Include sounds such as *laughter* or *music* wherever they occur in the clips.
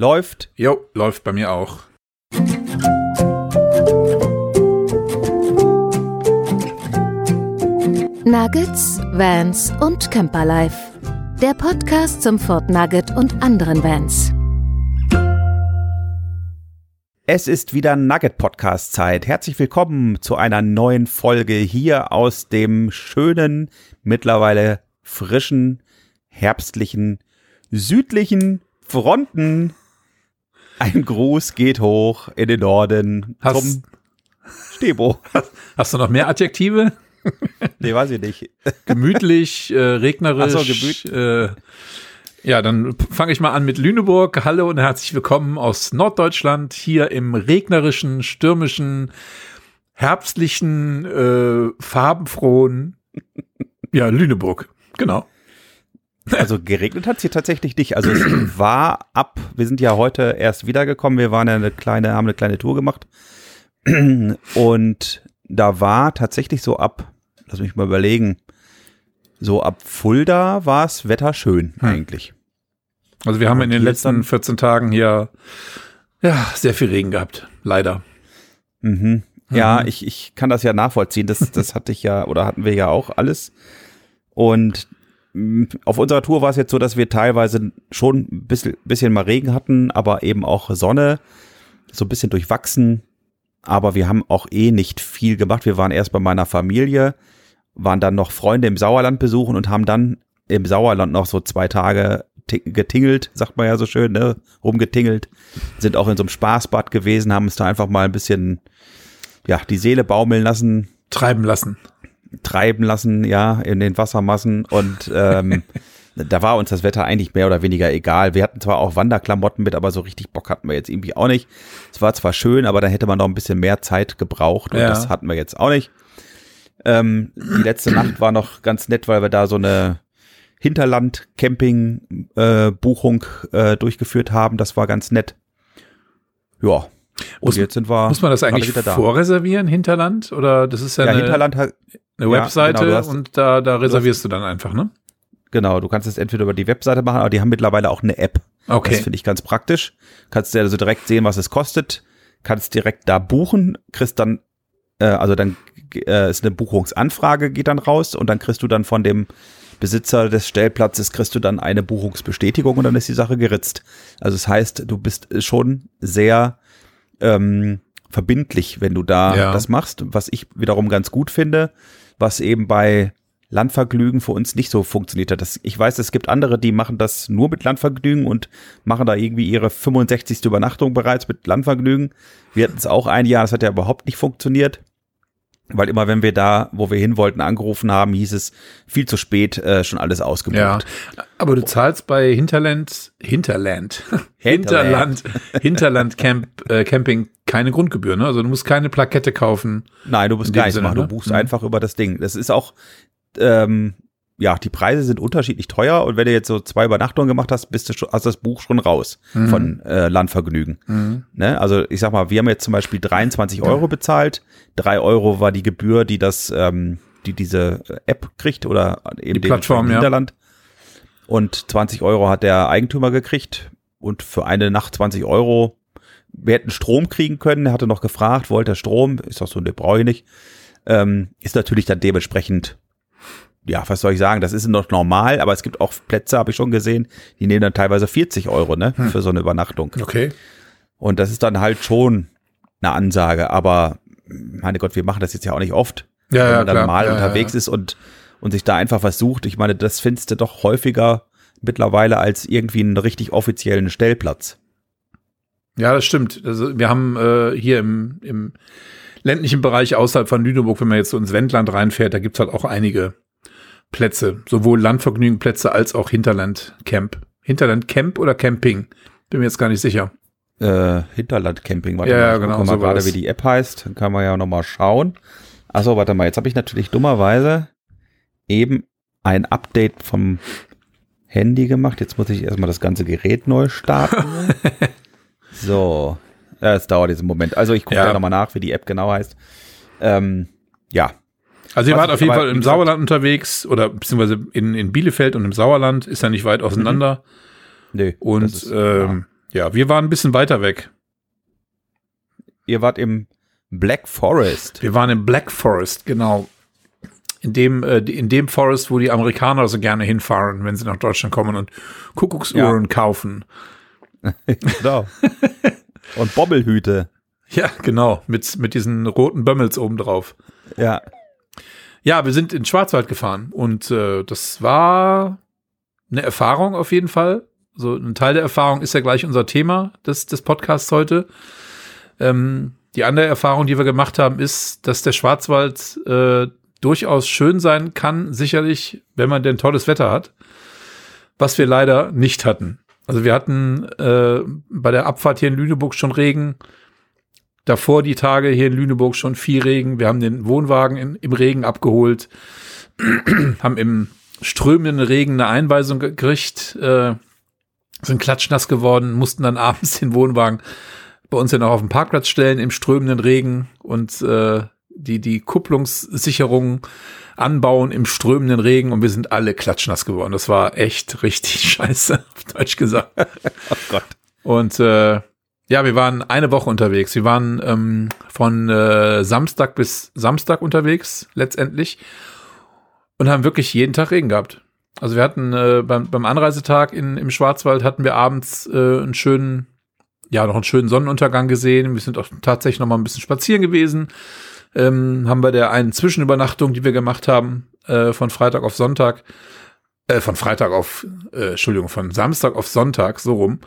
Läuft. Jo, läuft bei mir auch. Nuggets, Vans und Camperlife. Der Podcast zum Fort Nugget und anderen Vans. Es ist wieder Nugget-Podcast-Zeit. Herzlich willkommen zu einer neuen Folge hier aus dem schönen, mittlerweile frischen, herbstlichen, südlichen Fronten. Ein Gruß geht hoch in den Norden Hast- zum Stebo. Hast du noch mehr Adjektive? Nee, weiß ich nicht. Gemütlich, äh, regnerisch. Ach so, gemüt- Äh, ja, dann fange ich mal an mit Lüneburg. Hallo und herzlich willkommen aus Norddeutschland, hier im regnerischen, stürmischen, herbstlichen, äh, farbenfrohen, ja, Lüneburg. Genau. Also geregnet hat es hier tatsächlich nicht. Also es war ab, wir sind ja heute erst wiedergekommen, wir waren ja eine kleine, haben eine kleine Tour gemacht. Und da war tatsächlich so ab, lass mich mal überlegen, so ab Fulda war es Wetter schön Hm. eigentlich. Also wir haben in den letzten dann- 14 Tagen hier, ja, sehr viel Regen gehabt. Leider. Mhm. Ja, Mhm. ich, ich kann das ja nachvollziehen. Das, das hatte ich ja, oder hatten wir ja auch alles. Und auf unserer Tour war es jetzt so, dass wir teilweise schon ein bisschen, bisschen mal Regen hatten, aber eben auch Sonne, so ein bisschen durchwachsen. Aber wir haben auch eh nicht viel gemacht. Wir waren erst bei meiner Familie, waren dann noch Freunde im Sauerland besuchen und haben dann im Sauerland noch so zwei Tage ti- getingelt, sagt man ja so schön, ne? rumgetingelt. Sind auch in so einem Spaßbad gewesen, haben uns da einfach mal ein bisschen, ja, die Seele baumeln lassen, Treiben lassen. Treiben lassen, ja, in den Wassermassen und ähm, *laughs* da war uns das Wetter eigentlich mehr oder weniger egal. Wir hatten zwar auch Wanderklamotten mit, aber so richtig Bock hatten wir jetzt irgendwie auch nicht. Es war zwar schön, aber da hätte man noch ein bisschen mehr Zeit gebraucht und Ja. das hatten wir jetzt auch nicht. Ähm, die letzte Nacht war noch ganz nett, weil wir da so eine Hinterland-Camping-Buchung äh, durchgeführt haben. Das war ganz nett. Ja. Und Muss- jetzt sind wir Muss man das eigentlich vorreservieren, Hinterland? Oder das ist ja, Ja, eine, Hinterland hat, eine ja, Webseite genau, du hast- und da, da reservierst du dann einfach, ne? Genau, du kannst es entweder über die Webseite machen, aber die haben mittlerweile auch eine App. Das Okay. finde ich ganz praktisch. Kannst du also direkt sehen, was es kostet, kannst direkt da buchen, kriegst dann, äh, also dann äh, ist eine Buchungsanfrage, geht dann raus und dann kriegst du dann von dem Besitzer des Stellplatzes, kriegst du dann eine Buchungsbestätigung und dann ist die Sache geritzt. Also das heißt, du bist schon sehr ähm, verbindlich, wenn du da Ja. das machst, was ich wiederum ganz gut finde, was eben bei Landvergnügen für uns nicht so funktioniert hat. Das, ich weiß, es gibt andere, die machen das nur mit Landvergnügen und machen da irgendwie ihre 65. Übernachtung bereits mit Landvergnügen. Wir hatten es auch ein Jahr, das hat ja überhaupt nicht funktioniert. Weil immer, wenn wir da, wo wir hin wollten, angerufen haben, hieß es viel zu spät, äh, schon alles ausgebucht. Ja, aber du zahlst bei Hinterland, Hinterland, *laughs* Hinterland, Hinterland Camp, äh, Camping keine Grundgebühr, ne? Also du musst keine Plakette kaufen. Nein, du musst gar nichts machen. Du ne? buchst Mhm. einfach über das Ding. Das ist auch, ähm, ja, die Preise sind unterschiedlich teuer und wenn du jetzt so zwei Übernachtungen gemacht hast, bist du schon, hast das Buch schon raus Mhm. von äh, Landvergnügen. Mhm. Ne? Also ich sag mal, wir haben jetzt zum Beispiel 23 Euro bezahlt. Drei Euro war die Gebühr, die das, ähm, die diese App kriegt oder eben Die Plattform, dementsprechend ja. Niederland. Und 20 Euro hat der Eigentümer gekriegt und für eine Nacht 20 Euro. Wir hätten Strom kriegen können. Er hatte noch gefragt, wollte er Strom? Ist doch so, ne, brauche ich nicht. Ähm, ist natürlich dann dementsprechend, ja, was soll ich sagen, das ist noch normal, aber es gibt auch Plätze, habe ich schon gesehen, die nehmen dann teilweise 40 Euro, ne, Hm. für so eine Übernachtung. Okay. Und das ist dann halt schon eine Ansage, aber meine Gott, wir machen das jetzt ja auch nicht oft. Ja, wenn ja, man dann klar. mal ja, unterwegs ja. ist und, und sich da einfach was sucht. Ich meine, das findest du doch häufiger mittlerweile als irgendwie einen richtig offiziellen Stellplatz. Ja, das stimmt. Also wir haben äh, hier im, im ländlichen Bereich außerhalb von Lüneburg, wenn man jetzt so ins Wendland reinfährt, da gibt's halt auch einige Plätze, sowohl Landvergnügenplätze als auch Hinterlandcamp. Hinterlandcamp oder Camping? Bin mir jetzt gar nicht sicher. Äh, Hinterlandcamping, warte Ja, mal, ja, ich genau, mal so war gerade, wie die App heißt. Dann kann man ja nochmal schauen. Achso, warte mal, jetzt habe ich natürlich dummerweise eben ein Update vom Handy gemacht. Jetzt muss ich erstmal das ganze Gerät neu starten. *laughs* so, es dauert diesen Moment. Also ich gucke Ja. da nochmal nach, wie die App genau heißt. Ähm, ja, Also ihr wart auf jeden Fall im Sauerland unterwegs oder beziehungsweise in, in Bielefeld und im Sauerland, ist ja nicht weit auseinander. nö. Und das ist, ähm, Ja, wir waren ein bisschen weiter weg. Ihr wart im Black Forest. Wir waren im Black Forest, genau. In dem, äh, in dem Forest, wo die Amerikaner so gerne hinfahren, wenn sie nach Deutschland kommen und Kuckucksuhren ja. kaufen. *laughs* genau. und Bobbelhüte. Ja, genau, mit, mit diesen roten Bömmels obendrauf. Ja. Ja, wir sind in Schwarzwald gefahren und äh, das war eine Erfahrung auf jeden Fall. So ein Teil der Erfahrung ist ja gleich unser Thema des, des Podcasts heute. Ähm, die andere Erfahrung, die wir gemacht haben, ist, dass der Schwarzwald äh, durchaus schön sein kann, sicherlich, wenn man denn tolles Wetter hat, was wir leider nicht hatten. Also wir hatten äh, bei der Abfahrt hier in Lüneburg schon Regen, davor die Tage hier in Lüneburg schon viel Regen. Wir haben den Wohnwagen in, im Regen abgeholt, *clears throat* haben im strömenden Regen eine Einweisung gekriegt, äh, sind klatschnass geworden, mussten dann *laughs* abends den Wohnwagen bei uns ja noch auf dem Parkplatz stellen im strömenden Regen und äh, die, die Kupplungssicherung anbauen im strömenden Regen und wir sind alle klatschnass geworden. Das war echt richtig *laughs* scheiße, auf Deutsch gesagt. oh Gott. Und äh, ja, wir waren eine Woche unterwegs. Wir waren ähm, von äh, Samstag bis Samstag unterwegs, letztendlich. Und haben wirklich jeden Tag Regen gehabt. Also wir hatten äh, beim, beim Anreisetag in, im Schwarzwald hatten wir abends äh, einen schönen, ja, noch einen schönen Sonnenuntergang gesehen. Wir sind auch tatsächlich noch mal ein bisschen spazieren gewesen. Ähm, haben bei der einen Zwischenübernachtung, die wir gemacht haben, äh, von Freitag auf Sonntag, äh, von Freitag auf, äh, Entschuldigung, von Samstag auf Sonntag, so rum,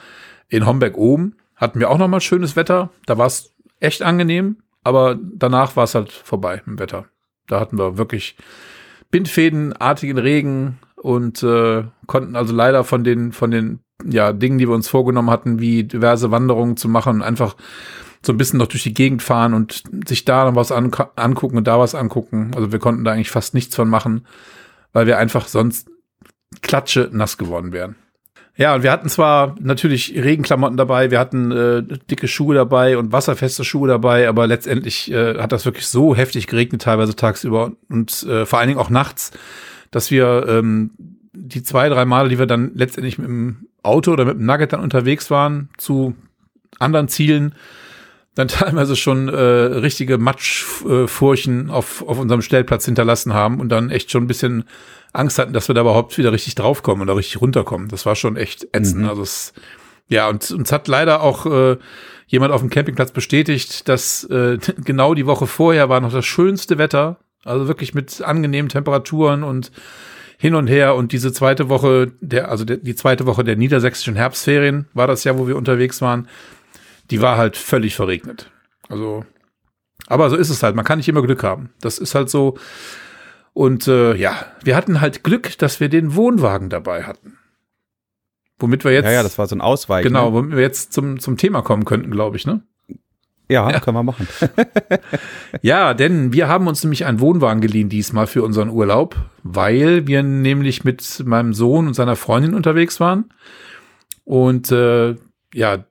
in Homberg oben hatten wir auch noch mal schönes Wetter. Da war es echt angenehm, aber danach war es halt vorbei im Wetter. Da hatten wir wirklich bindfädenartigen Regen und äh, konnten also leider von den von den ja Dingen, die wir uns vorgenommen hatten, wie diverse Wanderungen zu machen, einfach so ein bisschen noch durch die Gegend fahren und sich da noch was an, angucken und da was angucken. Also wir konnten da eigentlich fast nichts von machen, weil wir einfach sonst klatsche nass geworden wären. Ja, und wir hatten zwar natürlich Regenklamotten dabei, wir hatten äh, dicke Schuhe dabei und wasserfeste Schuhe dabei, aber letztendlich äh, hat das wirklich so heftig geregnet, teilweise tagsüber und äh, vor allen Dingen auch nachts, dass wir ähm, die zwei, drei Male, die wir dann letztendlich mit dem Auto oder mit dem Nugget dann unterwegs waren, zu anderen Zielen, dann *laughs* teilweise schon äh, richtige Matschfurchen auf, auf unserem Stellplatz hinterlassen haben und dann echt schon ein bisschen Angst hatten, dass wir da überhaupt wieder richtig draufkommen oder richtig runterkommen. Das war schon echt ätzend. Mhm. Also es, ja, und uns hat leider auch äh, jemand auf dem Campingplatz bestätigt, dass äh, *laughs* genau die Woche vorher war noch das schönste Wetter. Also wirklich mit angenehmen Temperaturen und hin und her. Und diese zweite Woche, der, also der, die zweite Woche der niedersächsischen Herbstferien war das ja, wo wir unterwegs waren. Die war halt völlig verregnet. Also, aber so ist es halt. Man kann nicht immer Glück haben. Das ist halt so. Und äh, ja, wir hatten halt Glück, dass wir den Wohnwagen dabei hatten. Womit wir jetzt. Ja, ja, das war so ein Ausweich. Genau, womit wir jetzt zum, zum Thema kommen könnten, glaube ich, ne? Ja, ja, können wir machen. *laughs* ja, denn wir haben uns nämlich einen Wohnwagen geliehen diesmal für unseren Urlaub, weil wir nämlich mit meinem Sohn und seiner Freundin unterwegs waren. Und äh, ja,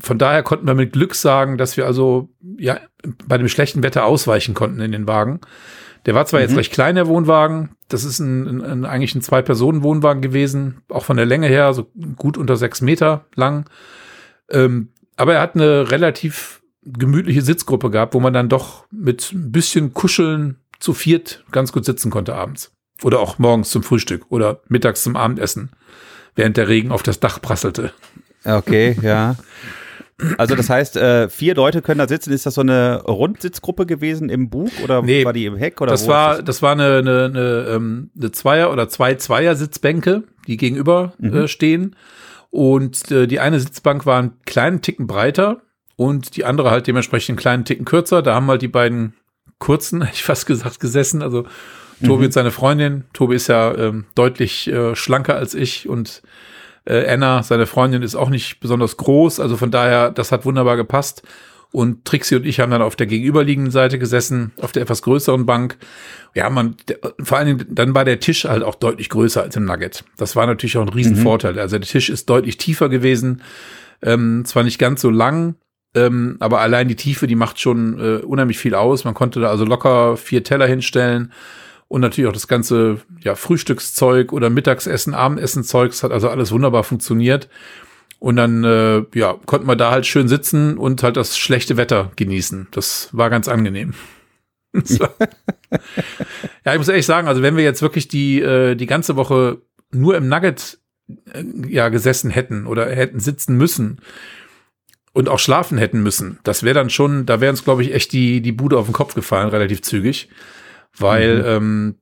von daher konnten wir mit Glück sagen, dass wir also ja bei dem schlechten Wetter ausweichen konnten in den Wagen. Der war zwar mhm. jetzt recht klein, der Wohnwagen. Das ist ein, ein, ein eigentlich ein Zwei-Personen-Wohnwagen gewesen, auch von der Länge her, so gut unter sechs Meter lang. Ähm, aber er hat eine relativ gemütliche Sitzgruppe gehabt, wo man dann doch mit ein bisschen Kuscheln zu viert ganz gut sitzen konnte abends. Oder auch morgens zum Frühstück oder mittags zum Abendessen, während der Regen auf das Dach prasselte. Okay, ja. Also das heißt, äh, vier Leute können da sitzen. Ist das so eine Rundsitzgruppe gewesen im Bug oder nee, war die im Heck? Oder das war das? das? war eine, eine, eine, ähm, eine Zweier- oder zwei Zweier-Sitzbänke, die gegenüber mhm. äh, stehen. Und äh, die eine Sitzbank war einen kleinen Ticken breiter und die andere halt dementsprechend einen kleinen Ticken kürzer. Da haben halt die beiden kurzen, *laughs* ich fast gesagt, gesessen. Also Tobi mhm. und seine Freundin. Tobi ist ja ähm, deutlich äh, schlanker als ich und äh, Anna, seine Freundin, ist auch nicht besonders groß. Also von daher, das hat wunderbar gepasst. Und Trixie und ich haben dann auf der gegenüberliegenden Seite gesessen, auf der etwas größeren Bank. Ja, man, der, vor allen Dingen, dann war der Tisch halt auch deutlich größer als im Nugget. Das war natürlich auch ein Riesenvorteil. Mhm. Also der Tisch ist deutlich tiefer gewesen. Ähm, zwar nicht ganz so lang, ähm, aber allein die Tiefe, die macht schon äh, unheimlich viel aus. Man konnte da also locker vier Teller hinstellen und natürlich auch das ganze ja, Frühstückszeug oder Mittagsessen, Abendessenzeug. Das hat also alles wunderbar funktioniert. Und dann ja, konnten wir da halt schön sitzen und halt das schlechte Wetter genießen. Das war ganz angenehm. *laughs* ja, ich muss ehrlich sagen, also wenn wir jetzt wirklich die, äh, die ganze Woche nur im Nugget äh, ja gesessen hätten oder hätten sitzen müssen und auch schlafen hätten müssen, das wäre dann schon, da wäre uns, glaube ich, echt die, die Bude auf den Kopf gefallen, relativ zügig. Weil mhm. ähm,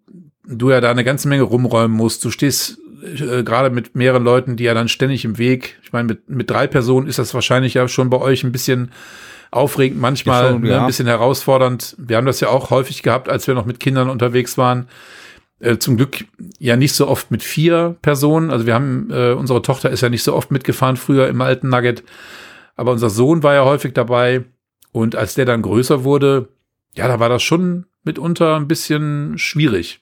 du ja da eine ganze Menge rumräumen musst. Du stehst äh, gerade mit mehreren Leuten, die ja dann ständig im Weg. Ich meine, mit, mit drei Personen ist das wahrscheinlich ja schon bei euch ein bisschen aufregend, manchmal schon, ne, ja. ein bisschen herausfordernd. Wir haben das ja auch häufig gehabt, als wir noch mit Kindern unterwegs waren. Äh, zum Glück ja nicht so oft mit vier Personen. Also wir haben, äh, unsere Tochter ist ja nicht so oft mitgefahren früher im alten Nugget. Aber unser Sohn war ja häufig dabei. Und als der dann größer wurde, ja, da war das schon mitunter ein bisschen schwierig.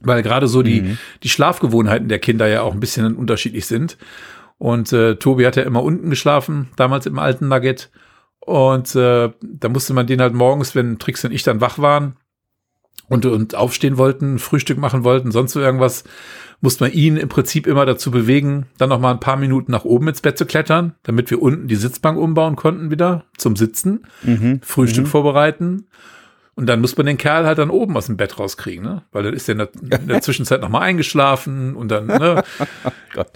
Weil gerade so die, mhm. die Schlafgewohnheiten der Kinder ja auch ein bisschen unterschiedlich sind. Und äh, Tobi hat ja immer unten geschlafen, damals im alten Nugget. Und äh, da musste man den halt morgens, wenn Trix und ich dann wach waren und, und aufstehen wollten, Frühstück machen wollten, sonst so irgendwas, musste man ihn im Prinzip immer dazu bewegen, dann noch mal ein paar Minuten nach oben ins Bett zu klettern, damit wir unten die Sitzbank umbauen konnten wieder zum Sitzen, mhm. Frühstück mhm. vorbereiten. Und dann muss man den Kerl halt dann oben aus dem Bett rauskriegen, ne? Weil dann ist er in der, in der *laughs* Zwischenzeit noch mal eingeschlafen und dann, ne? *laughs* Gott.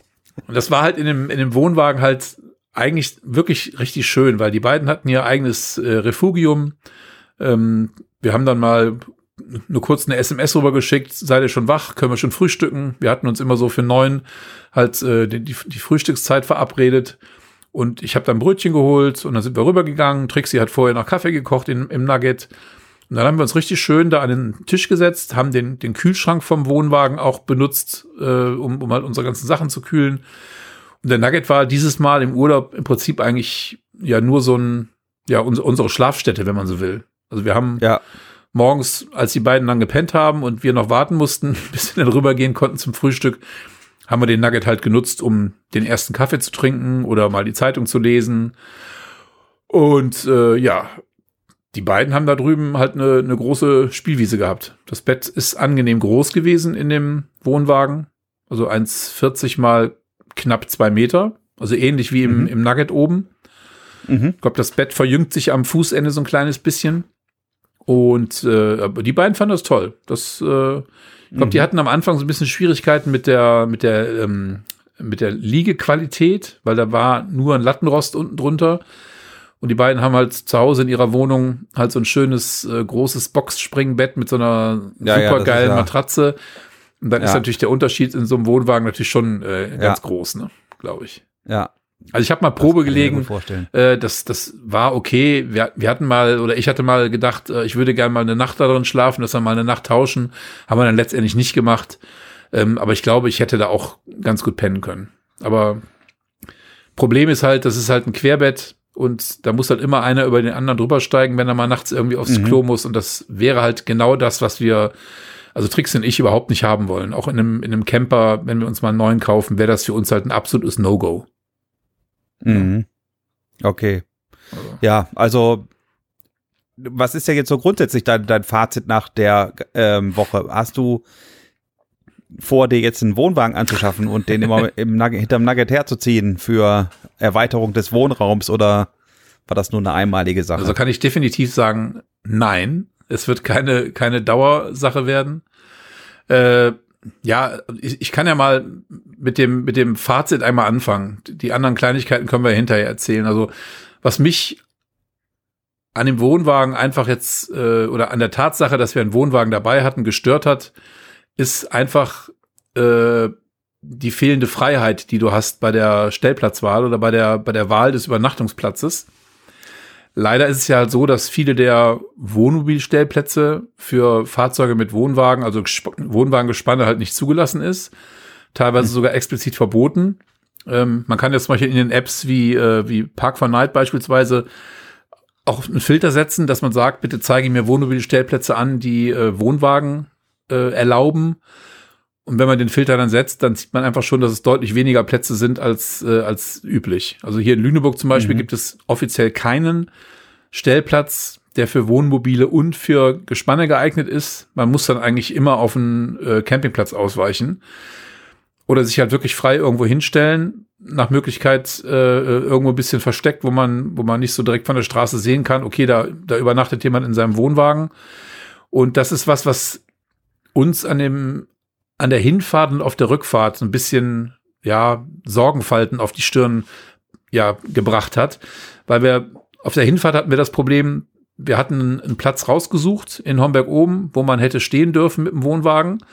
Und das war halt in dem, in dem Wohnwagen halt eigentlich wirklich richtig schön, weil die beiden hatten ihr eigenes äh, Refugium. Ähm, wir haben dann mal nur kurz eine SMS rübergeschickt, seid ihr schon wach, können wir schon frühstücken. Wir hatten uns immer so für neun halt äh, die, die Frühstückszeit verabredet. Und ich habe dann Brötchen geholt und dann sind wir rübergegangen. Trixie hat vorher noch Kaffee gekocht in, im Nugget. Und dann haben wir uns richtig schön da an den Tisch gesetzt, haben den, den Kühlschrank vom Wohnwagen auch benutzt, äh, um, um halt unsere ganzen Sachen zu kühlen. Und der Nugget war dieses Mal im Urlaub im Prinzip eigentlich ja nur so ein, ja, unsere Schlafstätte, wenn man so will. Also wir haben ja. morgens, als die beiden dann gepennt haben und wir noch warten mussten, *laughs* bis wir dann rübergehen konnten zum Frühstück, haben wir den Nugget halt genutzt, um den ersten Kaffee zu trinken oder mal die Zeitung zu lesen. Und äh, ja, die beiden haben da drüben halt eine, eine große Spielwiese gehabt. Das Bett ist angenehm groß gewesen in dem Wohnwagen. Also 1,40 mal knapp zwei Meter. Also ähnlich wie im, mhm. im Nugget oben. Mhm. Ich glaube, das Bett verjüngt sich am Fußende so ein kleines bisschen. Und äh, die beiden fanden das toll. Das, äh, ich glaube, mhm. die hatten am Anfang so ein bisschen Schwierigkeiten mit der, mit der, ähm, mit der Liegequalität, weil da war nur ein Lattenrost unten drunter. Und die beiden haben halt zu Hause in ihrer Wohnung halt so ein schönes, äh, großes Boxspringbett mit so einer ja, supergeilen ja, ja. Matratze. Und dann ist natürlich der Unterschied in so einem Wohnwagen natürlich schon äh, ganz groß, ne? Glaube ich. Ja. Also ich habe mal Probe gelegen. Äh, das, das war okay. Wir, wir hatten mal, oder ich hatte mal gedacht, äh, ich würde gerne mal eine Nacht darin schlafen, dass wir mal eine Nacht tauschen. Haben wir dann letztendlich nicht gemacht. Ähm, aber ich glaube, ich hätte da auch ganz gut pennen können. Aber Problem ist halt, das ist halt ein Querbett und da muss halt immer einer über den anderen drüber steigen, wenn er mal nachts irgendwie aufs mhm. Klo muss. Und das wäre halt genau das, was wir also Tricks und ich überhaupt nicht haben wollen. Auch in einem, in einem Camper, wenn wir uns mal einen neuen kaufen, wäre das für uns halt ein absolutes No-Go. Mhm. Okay. Also. Ja, also was ist ja jetzt so grundsätzlich dein, dein Fazit nach der ähm, Woche? Hast du vor, dir jetzt einen Wohnwagen anzuschaffen und den immer *laughs* im Nugget, hinterm Nugget herzuziehen für Erweiterung des Wohnraums oder war das nur eine einmalige Sache? Also kann ich definitiv sagen, nein. Es wird keine, keine Dauersache werden. Äh, ja, ich, ich kann ja mal mit dem, mit dem Fazit einmal anfangen. Die anderen Kleinigkeiten können wir hinterher erzählen. Also, was mich an dem Wohnwagen einfach jetzt äh, oder an der Tatsache, dass wir einen Wohnwagen dabei hatten, gestört hat, ist einfach äh, die fehlende Freiheit, die du hast bei der Stellplatzwahl oder bei der bei der Wahl des Übernachtungsplatzes. Leider ist es ja halt so, dass viele der Wohnmobilstellplätze für Fahrzeuge mit Wohnwagen, also Wohnwagengespanne halt nicht zugelassen ist. Teilweise mhm. sogar explizit verboten. Ähm, man kann jetzt zum Beispiel in den Apps wie, äh, wie Park for Night beispielsweise auch einen Filter setzen, dass man sagt, bitte zeige mir Wohnmobilstellplätze an, die äh, Wohnwagen äh, erlauben. Und wenn man den Filter dann setzt, dann sieht man einfach schon, dass es deutlich weniger Plätze sind als, äh, als üblich. Also hier in Lüneburg zum Beispiel mhm. gibt es offiziell keinen Stellplatz, der für Wohnmobile und für Gespanne geeignet ist. Man muss dann eigentlich immer auf einen äh, Campingplatz ausweichen. oder sich halt wirklich frei irgendwo hinstellen, nach Möglichkeit äh, irgendwo ein bisschen versteckt, wo man, wo man nicht so direkt von der Straße sehen kann, okay, da, da übernachtet jemand in seinem Wohnwagen. Und das ist was, was uns an dem, an der Hinfahrt und auf der Rückfahrt ein bisschen, ja, Sorgenfalten auf die Stirn, ja, gebracht hat. Weil wir, auf der Hinfahrt hatten wir das Problem, wir hatten einen Platz rausgesucht in Homberg oben, wo man hätte stehen dürfen mit dem Wohnwagen.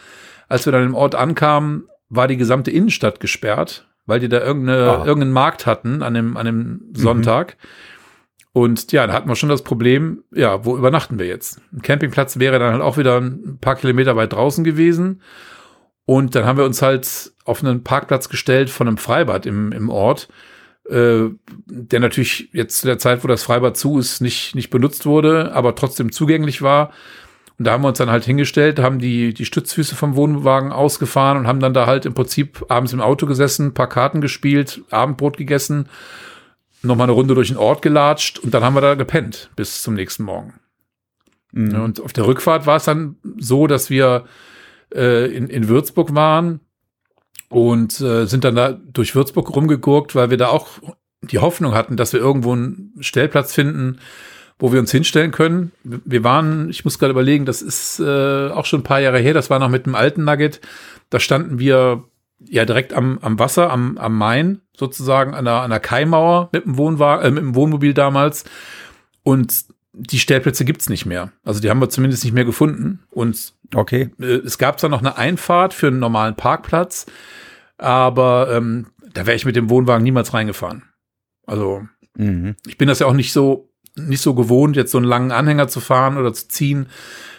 Als wir dann im Ort ankamen, war die gesamte Innenstadt gesperrt, weil die da irgendeine, ah. irgendeinen Markt hatten an dem, an dem mhm. Sonntag. Mhm. Und ja, da hatten wir schon das Problem, ja, wo übernachten wir jetzt? Ein Campingplatz wäre dann halt auch wieder ein paar Kilometer weit draußen gewesen. Und dann haben wir uns halt auf einen Parkplatz gestellt von einem Freibad im, im Ort, äh, der natürlich jetzt zu der Zeit, wo das Freibad zu ist, nicht, nicht benutzt wurde, aber trotzdem zugänglich war. Und da haben wir uns dann halt hingestellt, haben die, die Stützfüße vom Wohnwagen ausgefahren und haben dann da halt im Prinzip abends im Auto gesessen, paar Karten gespielt, Abendbrot gegessen, nochmal eine Runde durch den Ort gelatscht und dann haben wir da gepennt bis zum nächsten Morgen. Mhm. Und auf der Rückfahrt war es dann so, dass wir äh, in, in Würzburg waren und äh, sind dann da durch Würzburg rumgegurkt, weil wir da auch die Hoffnung hatten, dass wir irgendwo einen Stellplatz finden, wo wir uns hinstellen können. Wir waren, ich muss gerade überlegen, das ist äh, auch schon ein paar Jahre her, das war noch mit dem alten Nugget. Da standen wir ja direkt am, am Wasser, am, am Main, sozusagen an der, an der Kaimauer mit dem, Wohnwagen, äh, mit dem Wohnmobil damals. Und die Stellplätze gibt's nicht mehr. Also die haben wir zumindest nicht mehr gefunden. Und okay. Äh, es gab zwar noch eine Einfahrt für einen normalen Parkplatz, aber ähm, da wäre ich mit dem Wohnwagen niemals reingefahren. Also mhm. ich bin das ja auch nicht so nicht so gewohnt, jetzt so einen langen Anhänger zu fahren oder zu ziehen.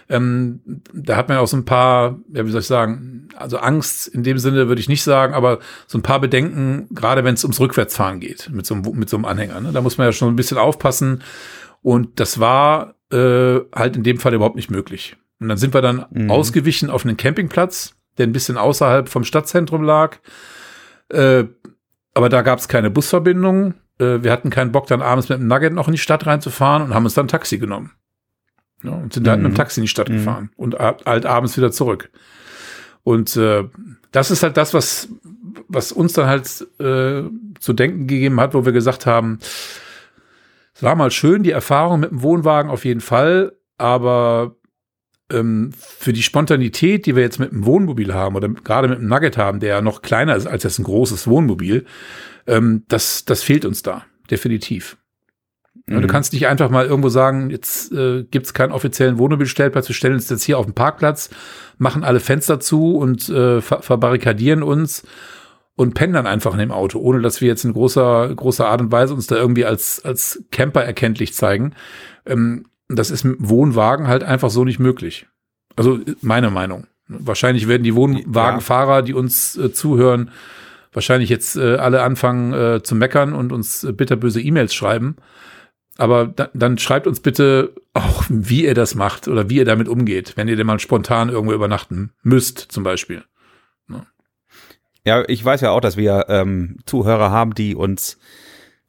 Ähm, da hat man auch so ein paar, ja, wie soll ich sagen, also Angst in dem Sinne würde ich nicht sagen, aber so ein paar Bedenken, gerade wenn es ums Rückwärtsfahren geht mit so einem, mit so einem Anhänger. Ne? Da muss man ja schon ein bisschen aufpassen. Und das war äh, halt in dem Fall überhaupt nicht möglich. Und dann sind wir dann mhm. ausgewichen auf einen Campingplatz, der ein bisschen außerhalb vom Stadtzentrum lag. Äh, aber da gab es keine Busverbindung äh, wir hatten keinen Bock, dann abends mit dem Nugget noch in die Stadt reinzufahren und haben uns dann ein Taxi genommen. Ja, und sind dann mit dem mhm. Taxi in die Stadt mhm. gefahren und halt abends wieder zurück. Und äh, das ist halt das, was, was uns dann halt äh, zu denken gegeben hat, wo wir gesagt haben, es war mal schön, die Erfahrung mit dem Wohnwagen auf jeden Fall, aber ähm, für die Spontanität, die wir jetzt mit dem Wohnmobil haben oder gerade mit dem Nugget haben, der ja noch kleiner ist als jetzt ein großes Wohnmobil, ähm, das, das fehlt uns da, definitiv. Mhm. Du kannst nicht einfach mal irgendwo sagen, jetzt äh, gibt es keinen offiziellen Wohnmobilstellplatz, wir stellen uns jetzt hier auf den Parkplatz, machen alle Fenster zu und äh, ver verbarrikadieren uns und pennen dann einfach in dem Auto, ohne dass wir jetzt in großer, großer Art und Weise uns da irgendwie als, als Camper erkenntlich zeigen. Ähm, das ist mit Wohnwagen halt einfach so nicht möglich. Also meine Meinung. Wahrscheinlich werden die Wohnwagenfahrer, die uns äh, zuhören, wahrscheinlich jetzt äh, alle anfangen äh, zu meckern und uns äh, bitterböse E-Mails schreiben. Aber da, dann schreibt uns bitte auch, wie ihr das macht oder wie ihr damit umgeht, wenn ihr denn mal spontan irgendwo übernachten müsst, zum Beispiel. Ja, ja ich weiß ja auch, dass wir ähm, Zuhörer haben, die uns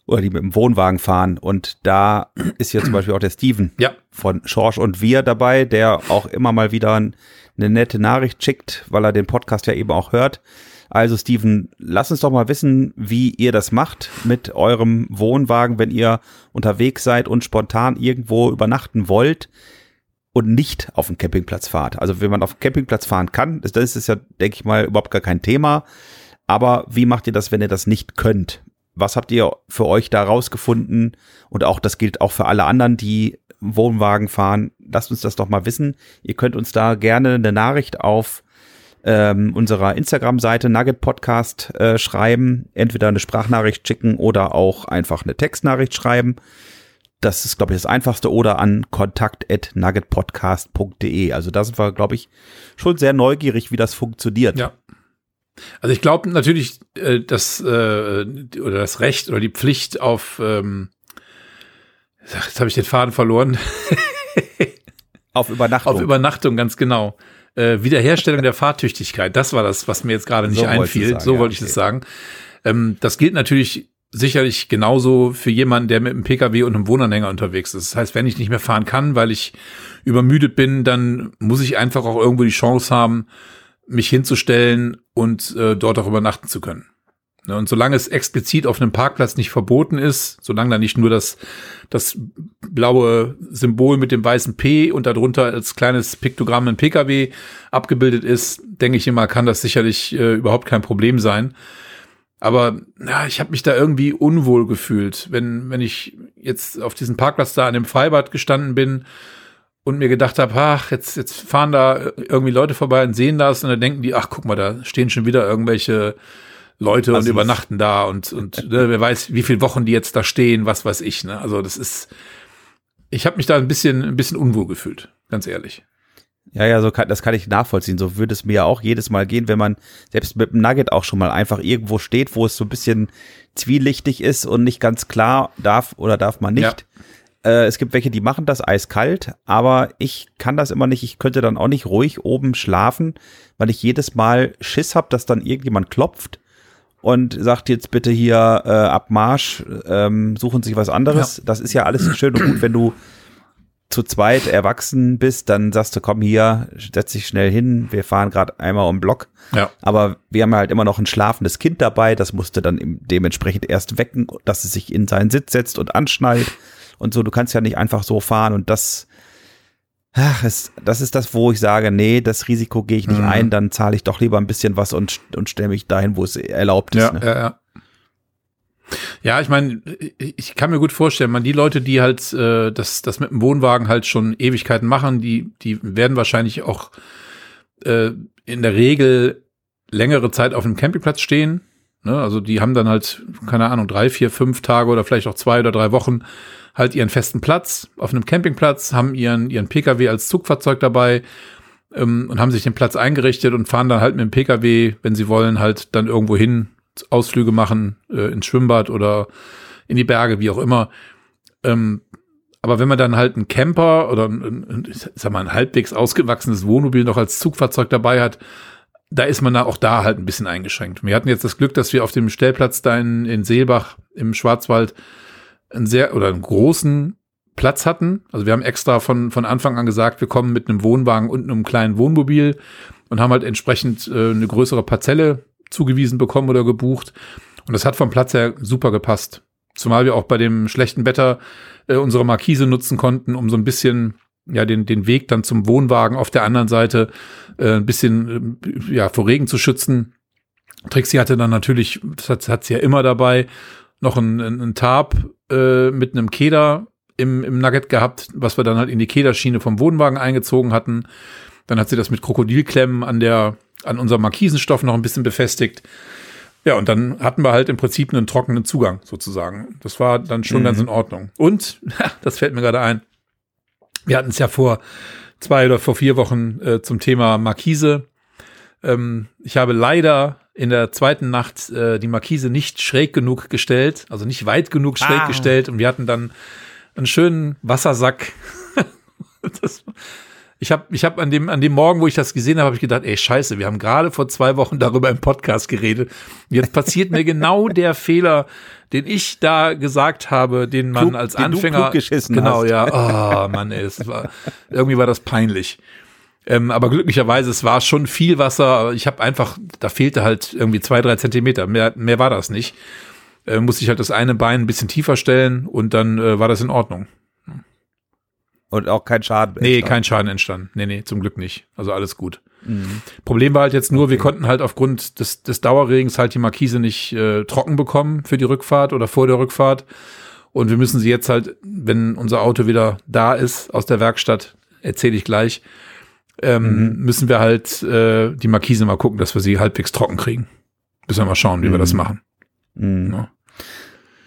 oder die mit dem Wohnwagen fahren. Und da *clears throat* ist ja zum Beispiel auch der Steven ja. von Schorsch und wir dabei, der auch immer mal wieder eine nette Nachricht schickt, weil er den Podcast ja eben auch hört. Also Steven, lass uns doch mal wissen, wie ihr das macht mit eurem Wohnwagen, wenn ihr unterwegs seid und spontan irgendwo übernachten wollt und nicht auf den Campingplatz fahrt. Also wenn man auf den Campingplatz fahren kann, das ist ja, denke ich mal, überhaupt gar kein Thema. Aber wie macht ihr das, wenn ihr das nicht könnt? Was habt ihr für euch da rausgefunden? Und auch das gilt auch für alle anderen, die Wohnwagen fahren. Lasst uns das doch mal wissen. Ihr könnt uns da gerne eine Nachricht auf ähm, unserer Instagram-Seite Nugget Podcast äh, schreiben, entweder eine Sprachnachricht schicken oder auch einfach eine Textnachricht schreiben. Das ist, glaube ich, das Einfachste oder an kontakt.nuggetpodcast.de. Also da sind wir, glaube ich, schon sehr neugierig, wie das funktioniert. Ja. Also ich glaube natürlich, äh, das äh, oder das Recht oder die Pflicht auf ähm, jetzt habe ich den Faden verloren. auf Übernachtung. Auf Übernachtung, ganz genau äh, Wiederherstellung der Fahrtüchtigkeit. Das war das, was mir jetzt gerade nicht so einfiel. Sagen, so wollte ja, ich es sagen. Ähm, das gilt natürlich sicherlich genauso für jemanden, der mit einem Pkw und einem Wohnanhänger unterwegs ist. Das heißt, wenn ich nicht mehr fahren kann, weil ich übermüdet bin, dann muss ich einfach auch irgendwo die Chance haben, mich hinzustellen und äh, dort auch übernachten zu können. Ne, und solange es explizit auf einem Parkplatz nicht verboten ist, solange da nicht nur das, das blaue Symbol mit dem weißen P und darunter als kleines Piktogramm ein Pkw abgebildet ist, denke ich immer, kann das sicherlich äh, überhaupt kein Problem sein. Aber ja, ich habe mich da irgendwie unwohl gefühlt, wenn, wenn ich jetzt auf diesem Parkplatz da an dem Freibad gestanden bin und mir gedacht habe, ach, jetzt, jetzt fahren da irgendwie Leute vorbei und sehen das und dann denken die, ach, guck mal, da stehen schon wieder irgendwelche Leute Assis. und übernachten da und, und ne, wer weiß, wie viele Wochen die jetzt da stehen, was weiß ich. Ne? Also das ist, ich habe mich da ein bisschen, ein bisschen unwohl gefühlt, ganz ehrlich. Ja, ja, so kann, das kann ich nachvollziehen. So würde es mir ja auch jedes Mal gehen, wenn man selbst mit dem Nugget auch schon mal einfach irgendwo steht, wo es so ein bisschen zwielichtig ist und nicht ganz klar darf oder darf man nicht. Ja. Äh, es gibt welche, die machen das eiskalt, aber ich kann das immer nicht. Ich könnte dann auch nicht ruhig oben schlafen, weil ich jedes Mal Schiss habe, dass dann irgendjemand klopft und sagt jetzt bitte hier äh, ab Marsch, ähm, suchen sich was anderes. Ja. Das ist ja alles schön und gut, wenn du zu zweit erwachsen bist, dann sagst du, komm hier, setz dich schnell hin, wir fahren gerade einmal um Block. Ja. Aber wir haben halt immer noch ein schlafendes Kind dabei, das musste dann dementsprechend erst wecken, dass es sich in seinen Sitz setzt und anschnallt und so. Du kannst ja nicht einfach so fahren und das, ach, es, das ist das, wo ich sage, nee, das Risiko gehe ich nicht mhm. ein, dann zahle ich doch lieber ein bisschen was und, und stelle mich dahin, wo es erlaubt ist. Ja, ne? ja, ja. Ja, ich meine, ich kann mir gut vorstellen, man die Leute, die halt äh, das, das mit dem Wohnwagen halt schon Ewigkeiten machen, die, die werden wahrscheinlich auch äh, in der Regel längere Zeit auf einem Campingplatz stehen. Ne? Also die haben dann halt, keine Ahnung, drei, vier, fünf Tage oder vielleicht auch zwei oder drei Wochen halt ihren festen Platz auf einem Campingplatz, haben ihren, ihren Pkw als Zugfahrzeug dabei ähm, und haben sich den Platz eingerichtet und fahren dann halt mit dem Pkw, wenn sie wollen, halt dann irgendwo hin Ausflüge machen, äh, ins Schwimmbad oder in die Berge, wie auch immer. Ähm, aber wenn man dann halt einen Camper oder ein, ich sag mal, ein halbwegs ausgewachsenes Wohnmobil noch als Zugfahrzeug dabei hat, da ist man da auch da halt ein bisschen eingeschränkt. Wir hatten jetzt das Glück, dass wir auf dem Stellplatz da in, in Seelbach im Schwarzwald einen sehr oder einen großen Platz hatten. Also wir haben extra von, von Anfang an gesagt, wir kommen mit einem Wohnwagen und einem kleinen Wohnmobil und haben halt entsprechend äh, eine größere Parzelle zugewiesen bekommen oder gebucht. Und das hat vom Platz her super gepasst. Zumal wir auch bei dem schlechten Wetter äh, unsere Markise nutzen konnten, um so ein bisschen ja den den Weg dann zum Wohnwagen auf der anderen Seite äh, ein bisschen äh, ja vor Regen zu schützen. Trixie hatte dann natürlich, das hat, hat sie ja immer dabei, noch ein, ein Tarp äh, mit einem Keder im, im Nugget gehabt, was wir dann halt in die Kederschiene vom Wohnwagen eingezogen hatten. Dann hat sie das mit Krokodilklemmen an der an unserem Markisenstoff noch ein bisschen befestigt. Ja, und dann hatten wir halt im Prinzip einen trockenen Zugang sozusagen. Das war dann schon mhm. ganz in Ordnung. Und, *laughs* das fällt mir gerade ein, wir hatten es ja vor zwei oder vor vier Wochen äh, zum Thema Markise. Ähm, ich habe leider in der zweiten Nacht äh, die Markise nicht schräg genug gestellt, also nicht weit genug schräg ah. gestellt. Und wir hatten dann einen schönen Wassersack. *laughs* das, ich habe ich hab an dem, an dem Morgen, wo ich das gesehen habe, habe ich gedacht, ey, scheiße, wir haben gerade vor zwei Wochen darüber im Podcast geredet. Jetzt passiert mir genau *laughs* der Fehler, den ich da gesagt habe, den man klug, als Anfänger. genau, hast. ja. Oh, Mann, ey, war, irgendwie war das peinlich. Ähm, aber glücklicherweise, es war schon viel Wasser. Ich habe einfach, da fehlte halt irgendwie zwei, drei Zentimeter. Mehr, mehr war das nicht. Äh, musste ich halt das eine Bein ein bisschen tiefer stellen und dann äh, war das in Ordnung. Und auch kein Schaden. Nee, entstanden. kein Schaden entstanden. Nee, nee, zum Glück nicht. Also alles gut. Mhm. Problem war halt jetzt nur, okay. wir konnten halt aufgrund des, des Dauerregens halt die Markise nicht äh, trocken bekommen für die Rückfahrt oder vor der Rückfahrt. Und wir müssen sie jetzt halt, wenn unser Auto wieder da ist aus der Werkstatt, erzähle ich gleich, ähm, mhm. müssen wir halt äh, die Markise mal gucken, dass wir sie halbwegs trocken kriegen. Müssen wir mal schauen, wie mhm. wir das mhm. machen. Mhm. Ja.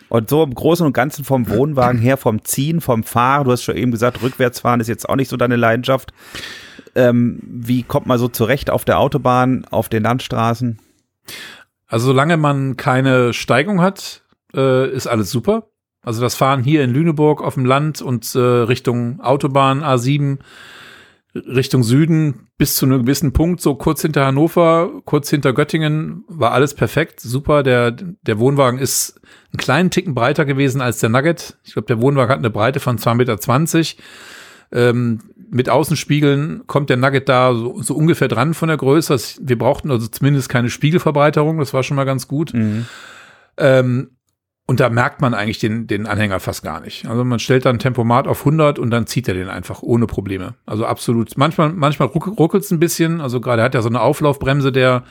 Und so im Großen und Ganzen vom Wohnwagen her, vom Ziehen, vom Fahren, du hast schon eben gesagt, rückwärtsfahren ist jetzt auch nicht so deine Leidenschaft. Ähm, wie kommt man so zurecht auf der Autobahn, auf den Landstraßen? Also solange man keine Steigung hat, äh, ist alles super. Also das Fahren hier in Lüneburg auf dem Land und äh, Richtung Autobahn A7 Richtung Süden bis zu einem gewissen Punkt, so kurz hinter Hannover, kurz hinter Göttingen, war alles perfekt, super. Der, der Wohnwagen ist einen kleinen Ticken breiter gewesen als der Nugget. Ich glaube, der Wohnwagen hat eine Breite von 2,20 Meter. Ähm, mit, Außenspiegeln kommt der Nugget da so, so ungefähr dran von der Größe. Wir brauchten also zumindest keine Spiegelverbreiterung, das war schon mal ganz gut. Mhm. Ähm, und da merkt man eigentlich den, den Anhänger fast gar nicht. Also man stellt dann Tempomat auf 100 und dann zieht er den einfach ohne Probleme. Also absolut. Manchmal, manchmal ruckelt es ein bisschen. Also gerade hat er so eine Auflaufbremse, der,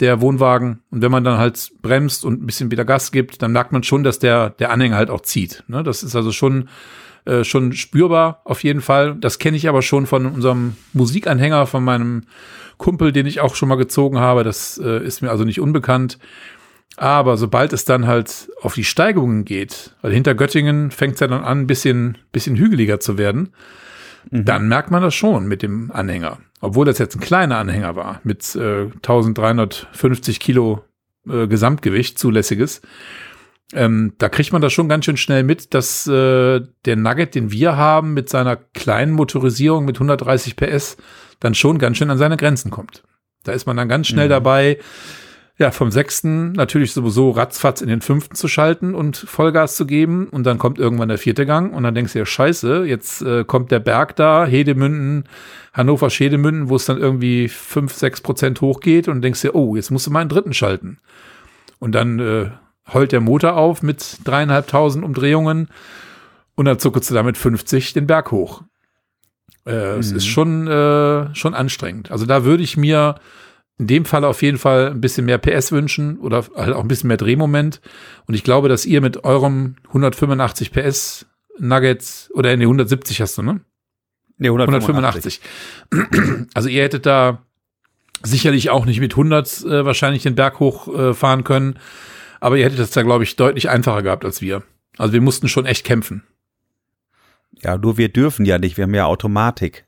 der Wohnwagen. Und wenn man dann halt bremst und ein bisschen wieder Gas gibt, dann merkt man schon, dass der, der Anhänger halt auch zieht. Ne? Das ist also schon, äh, schon spürbar auf jeden Fall. Das kenne ich aber schon von unserem Musikanhänger, von meinem Kumpel, den ich auch schon mal gezogen habe. Das äh, ist mir also nicht unbekannt. Aber sobald es dann halt auf die Steigungen geht, weil hinter Göttingen fängt es ja dann an, ein bisschen, bisschen hügeliger zu werden, mhm. dann merkt man das schon mit dem Anhänger. Obwohl das jetzt ein kleiner Anhänger war, mit äh, 1350 Kilo äh, Gesamtgewicht, zulässiges. Ähm, da kriegt man das schon ganz schön schnell mit, dass äh, der Nugget, den wir haben, mit seiner kleinen Motorisierung mit 130 PS, dann schon ganz schön an seine Grenzen kommt. Da ist man dann ganz schnell mhm. dabei, ja, vom sechsten natürlich sowieso ratzfatz in den fünften zu schalten und Vollgas zu geben. Und dann kommt irgendwann der vierte Gang und dann denkst du ja, scheiße, jetzt äh, kommt der Berg da, Hedemünden, Hannover Schedemünden, wo es dann irgendwie fünf, sechs Prozent hochgeht und denkst dir, oh, jetzt musst du mal einen dritten schalten. Und dann äh, heult der Motor auf mit dreieinhalbtausend Umdrehungen und dann zuckelst du damit 50 den Berg hoch. Äh, mhm. Es ist schon, äh, schon anstrengend. Also da würde ich mir in dem Fall auf jeden Fall ein bisschen mehr PS wünschen oder halt auch ein bisschen mehr Drehmoment. Und ich glaube, dass ihr mit eurem 185 PS Nuggets oder in die 170 hast du, ne? Nee, 185. 185. Also ihr hättet da sicherlich auch nicht mit 100 äh, wahrscheinlich den Berg hochfahren äh, können. Aber ihr hättet das da, glaube ich, deutlich einfacher gehabt als wir. Also wir mussten schon echt kämpfen. Ja, nur wir dürfen ja nicht. Wir haben ja Automatik.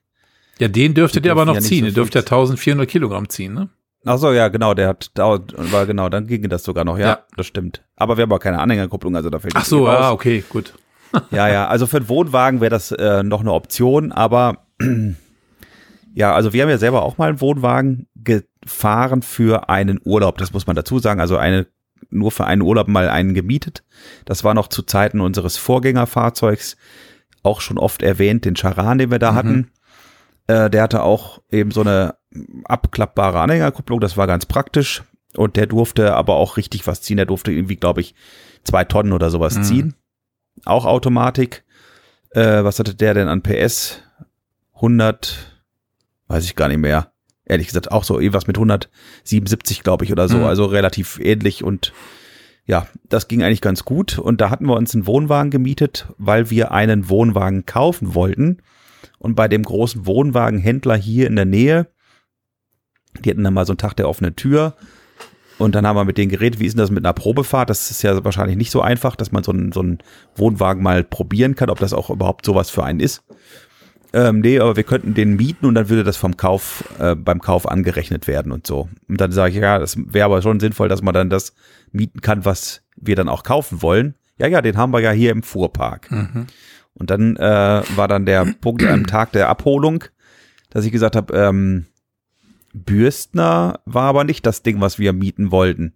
Ja, den dürftet ihr aber noch ja ziehen. So ihr dürft ja 1400 Kilogramm ziehen, ne? Ach so, ja, genau, der hat, war genau, dann ging das sogar noch, ja, ja. das stimmt. Aber wir haben auch keine Anhängerkupplung, also da fällt Ach so, ja, okay, gut. *laughs* ja, ja, also für einen Wohnwagen wäre das äh, noch eine Option, aber *clears throat* ja, also wir haben ja selber auch mal einen Wohnwagen gefahren für einen Urlaub, das muss man dazu sagen, also eine nur für einen Urlaub mal einen gemietet. Das war noch zu Zeiten unseres Vorgängerfahrzeugs auch schon oft erwähnt, den Charan, den wir da mhm. hatten. Äh, der hatte auch eben so eine abklappbare Anhängerkupplung, das war ganz praktisch. Und der durfte aber auch richtig was ziehen. Der durfte irgendwie, glaube ich, zwei Tonnen oder sowas mhm. ziehen. Auch Automatik. Äh, was hatte der denn an PS? 100, weiß ich gar nicht mehr. Ehrlich gesagt, auch so irgendwas mit 177, glaube ich, oder so. Mhm. Also relativ ähnlich und ja, das ging eigentlich ganz gut. Und da hatten wir uns einen Wohnwagen gemietet, weil wir einen Wohnwagen kaufen wollten. Und bei dem großen Wohnwagenhändler hier in der Nähe, die hatten dann mal so einen Tag der offenen Tür. Und dann haben wir mit denen geredet, wie ist denn das mit einer Probefahrt? Das ist ja wahrscheinlich nicht so einfach, dass man so einen, so einen Wohnwagen mal probieren kann, ob das auch überhaupt sowas für einen ist. Ähm, nee, aber wir könnten den mieten und dann würde das vom Kauf, äh, beim Kauf angerechnet werden und so. Und dann sage ich, ja, das wäre aber schon sinnvoll, dass man dann das mieten kann, was wir dann auch kaufen wollen. Ja, ja, den haben wir ja hier im Fuhrpark. Mhm. Und dann äh, war dann der *clears throat* Punkt am Tag der Abholung, dass ich gesagt habe, ähm, Bürstner war aber nicht das Ding, was wir mieten wollten.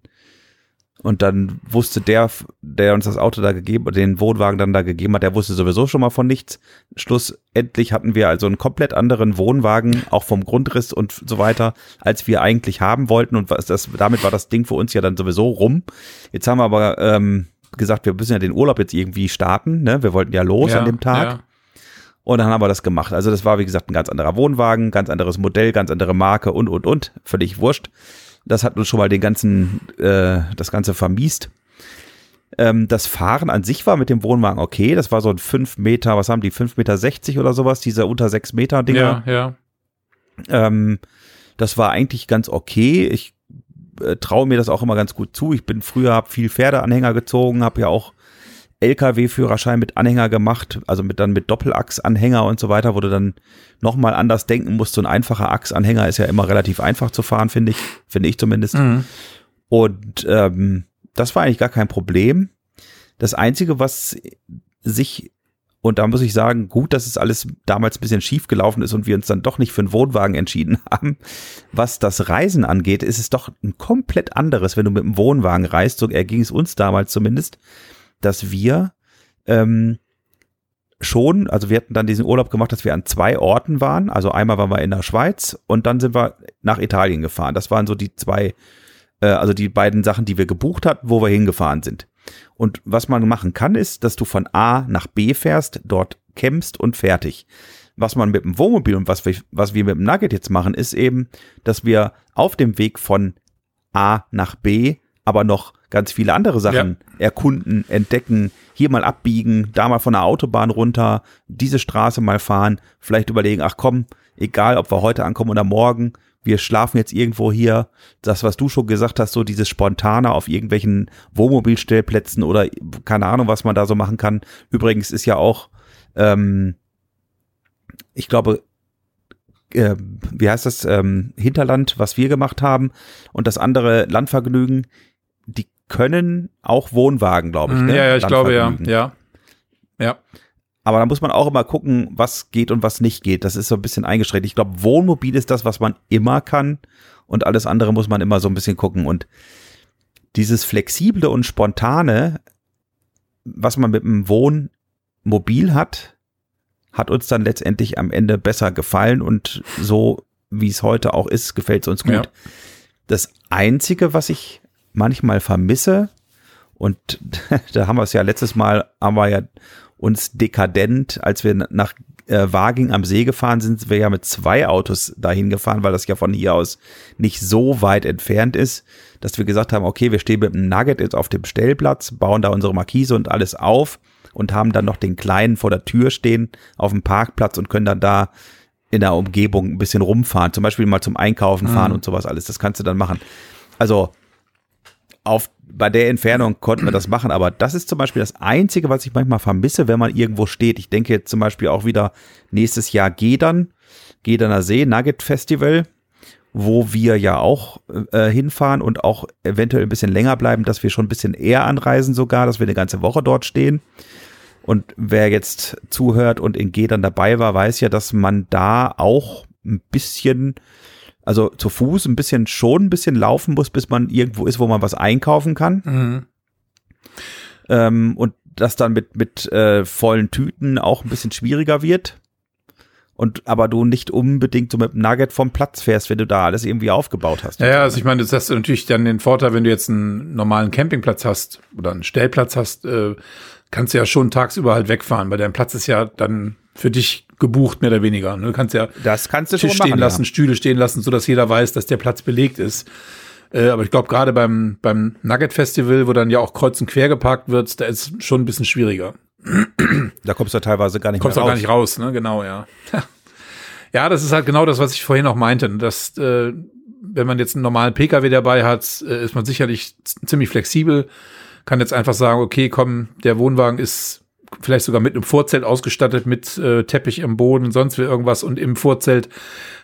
Und dann wusste der, der uns das Auto da gegeben, den Wohnwagen dann da gegeben hat, der wusste sowieso schon mal von nichts. Schlussendlich hatten wir also einen komplett anderen Wohnwagen, auch vom Grundriss und so weiter, als wir eigentlich haben wollten. Und was das, damit war das Ding für uns ja dann sowieso rum. Jetzt haben wir aber ähm, gesagt, wir müssen ja den Urlaub jetzt irgendwie starten. Ne? Wir wollten ja los ja, an dem Tag. Ja. Und dann haben wir das gemacht. Also das war, wie gesagt, ein ganz anderer Wohnwagen, ganz anderes Modell, ganz andere Marke und, und, und. Völlig wurscht. Das hat uns schon mal den ganzen, äh, das Ganze vermiest. Ähm, das Fahren an sich war mit dem Wohnwagen okay. Das war so ein 5 Meter, was haben die, 5 Meter 60 oder sowas, diese unter 6 Meter Dinger. Ja, ja. Ähm, das war eigentlich ganz okay. Ich äh, traue mir das auch immer ganz gut zu. Ich bin früher hab viel Pferdeanhänger gezogen, habe ja auch LKW-Führerschein mit Anhänger gemacht, also mit dann mit Doppelachsanhänger und so weiter, wo du dann nochmal anders denken musst. So ein einfacher Achsanhänger ist ja immer relativ einfach zu fahren, finde ich, finde ich zumindest. Mhm. Und ähm, das war eigentlich gar kein Problem. Das Einzige, was sich und da muss ich sagen, gut, dass es alles damals ein bisschen schief gelaufen ist und wir uns dann doch nicht für einen Wohnwagen entschieden *laughs* haben. Was das Reisen angeht, ist es doch ein komplett anderes, wenn du mit einem Wohnwagen reist. So erging es uns damals zumindest, dass wir ähm, schon, also wir hatten dann diesen Urlaub gemacht, dass wir an zwei Orten waren. Also einmal waren wir in der Schweiz und dann sind wir nach Italien gefahren. Das waren so die zwei, äh, also die beiden Sachen, die wir gebucht hatten, wo wir hingefahren sind. Und was man machen kann, ist, dass du von A nach B fährst, dort campst und fertig. Was man mit dem Wohnmobil und was wir, was wir mit dem Nugget jetzt machen, ist eben, dass wir auf dem Weg von A nach B aber noch ganz viele andere Sachen ja. erkunden, entdecken, hier mal abbiegen, da mal von der Autobahn runter, diese Straße mal fahren, vielleicht überlegen, ach komm, egal ob wir heute ankommen oder morgen, wir schlafen jetzt irgendwo hier. Das, was du schon gesagt hast, so dieses Spontane auf irgendwelchen Wohnmobilstellplätzen oder keine Ahnung, was man da so machen kann. Übrigens ist ja auch, ähm, ich glaube, äh, wie heißt das, ähm, Hinterland, was wir gemacht haben und das andere Landvergnügen, die können auch Wohnwagen, glaube ich. Mhm, ne? Ja, ja, ich glaube ja. Ja. Ja. Aber da muss man auch immer gucken, was geht und was nicht geht. Das ist so ein bisschen eingeschränkt. Ich glaube, Wohnmobil ist das, was man immer kann. Und alles andere muss man immer so ein bisschen gucken. Und dieses Flexible und Spontane, was man mit dem Wohnmobil hat, hat uns dann letztendlich am Ende besser gefallen. Und so, wie es heute auch ist, gefällt es uns gut. Ja. Das Einzige, was ich manchmal vermisse, und *laughs* da haben wir es ja letztes Mal, haben wir ja uns dekadent, als wir nach äh, Waging am See gefahren sind, sind wir ja mit zwei Autos dahin gefahren, weil das ja von hier aus nicht so weit entfernt ist, dass wir gesagt haben, okay, wir stehen mit dem Nugget jetzt auf dem Stellplatz, bauen da unsere Markise und alles auf und haben dann noch den kleinen vor der Tür stehen auf dem Parkplatz und können dann da in der Umgebung ein bisschen rumfahren, zum Beispiel mal zum Einkaufen fahren Mhm. und sowas alles. Das kannst du dann machen. Also auf, bei der Entfernung konnten wir das machen, aber das ist zum Beispiel das Einzige, was ich manchmal vermisse, wenn man irgendwo steht. Ich denke zum Beispiel auch wieder nächstes Jahr Gedern, Gederner See, Nugget Festival, wo wir ja auch äh, hinfahren und auch eventuell ein bisschen länger bleiben, dass wir schon ein bisschen eher anreisen sogar, dass wir eine ganze Woche dort stehen. Und wer jetzt zuhört und in Gedern dabei war, weiß ja, dass man da auch ein bisschen also zu Fuß ein bisschen schon ein bisschen laufen muss, bis man irgendwo ist, wo man was einkaufen kann. Mhm. Ähm, und das dann mit, mit äh, vollen Tüten auch ein bisschen schwieriger wird. Und aber du nicht unbedingt so mit dem Nugget vom Platz fährst, wenn du da alles irgendwie aufgebaut hast. Ja, ja, also ich meine, das hast du natürlich dann den Vorteil, wenn du jetzt einen normalen Campingplatz hast oder einen Stellplatz hast, äh, kannst du ja schon tagsüber halt wegfahren, weil dein Platz ist ja dann für dich gebucht, mehr oder weniger. Ne? Du kannst ja das kannst du Tisch stehen machen. lassen, Stühle stehen lassen, so dass jeder weiß, dass der Platz belegt ist. Äh, aber ich glaube, gerade beim, beim Nugget Festival, wo dann ja auch kreuz und quer geparkt wird, da ist es schon ein bisschen schwieriger. Ja. Da kommst du teilweise gar nicht Kommst mehr auch raus. gar nicht raus, ne? Genau, ja. *laughs* ja, das ist halt genau das, was ich vorhin auch meinte. Dass, äh, wenn man jetzt einen normalen Pkw dabei hat, äh, ist man sicherlich ziemlich flexibel. Kann jetzt einfach sagen, okay, komm, der Wohnwagen ist vielleicht sogar mit einem Vorzelt ausgestattet, mit äh, Teppich im Boden, sonst wie irgendwas. Und im Vorzelt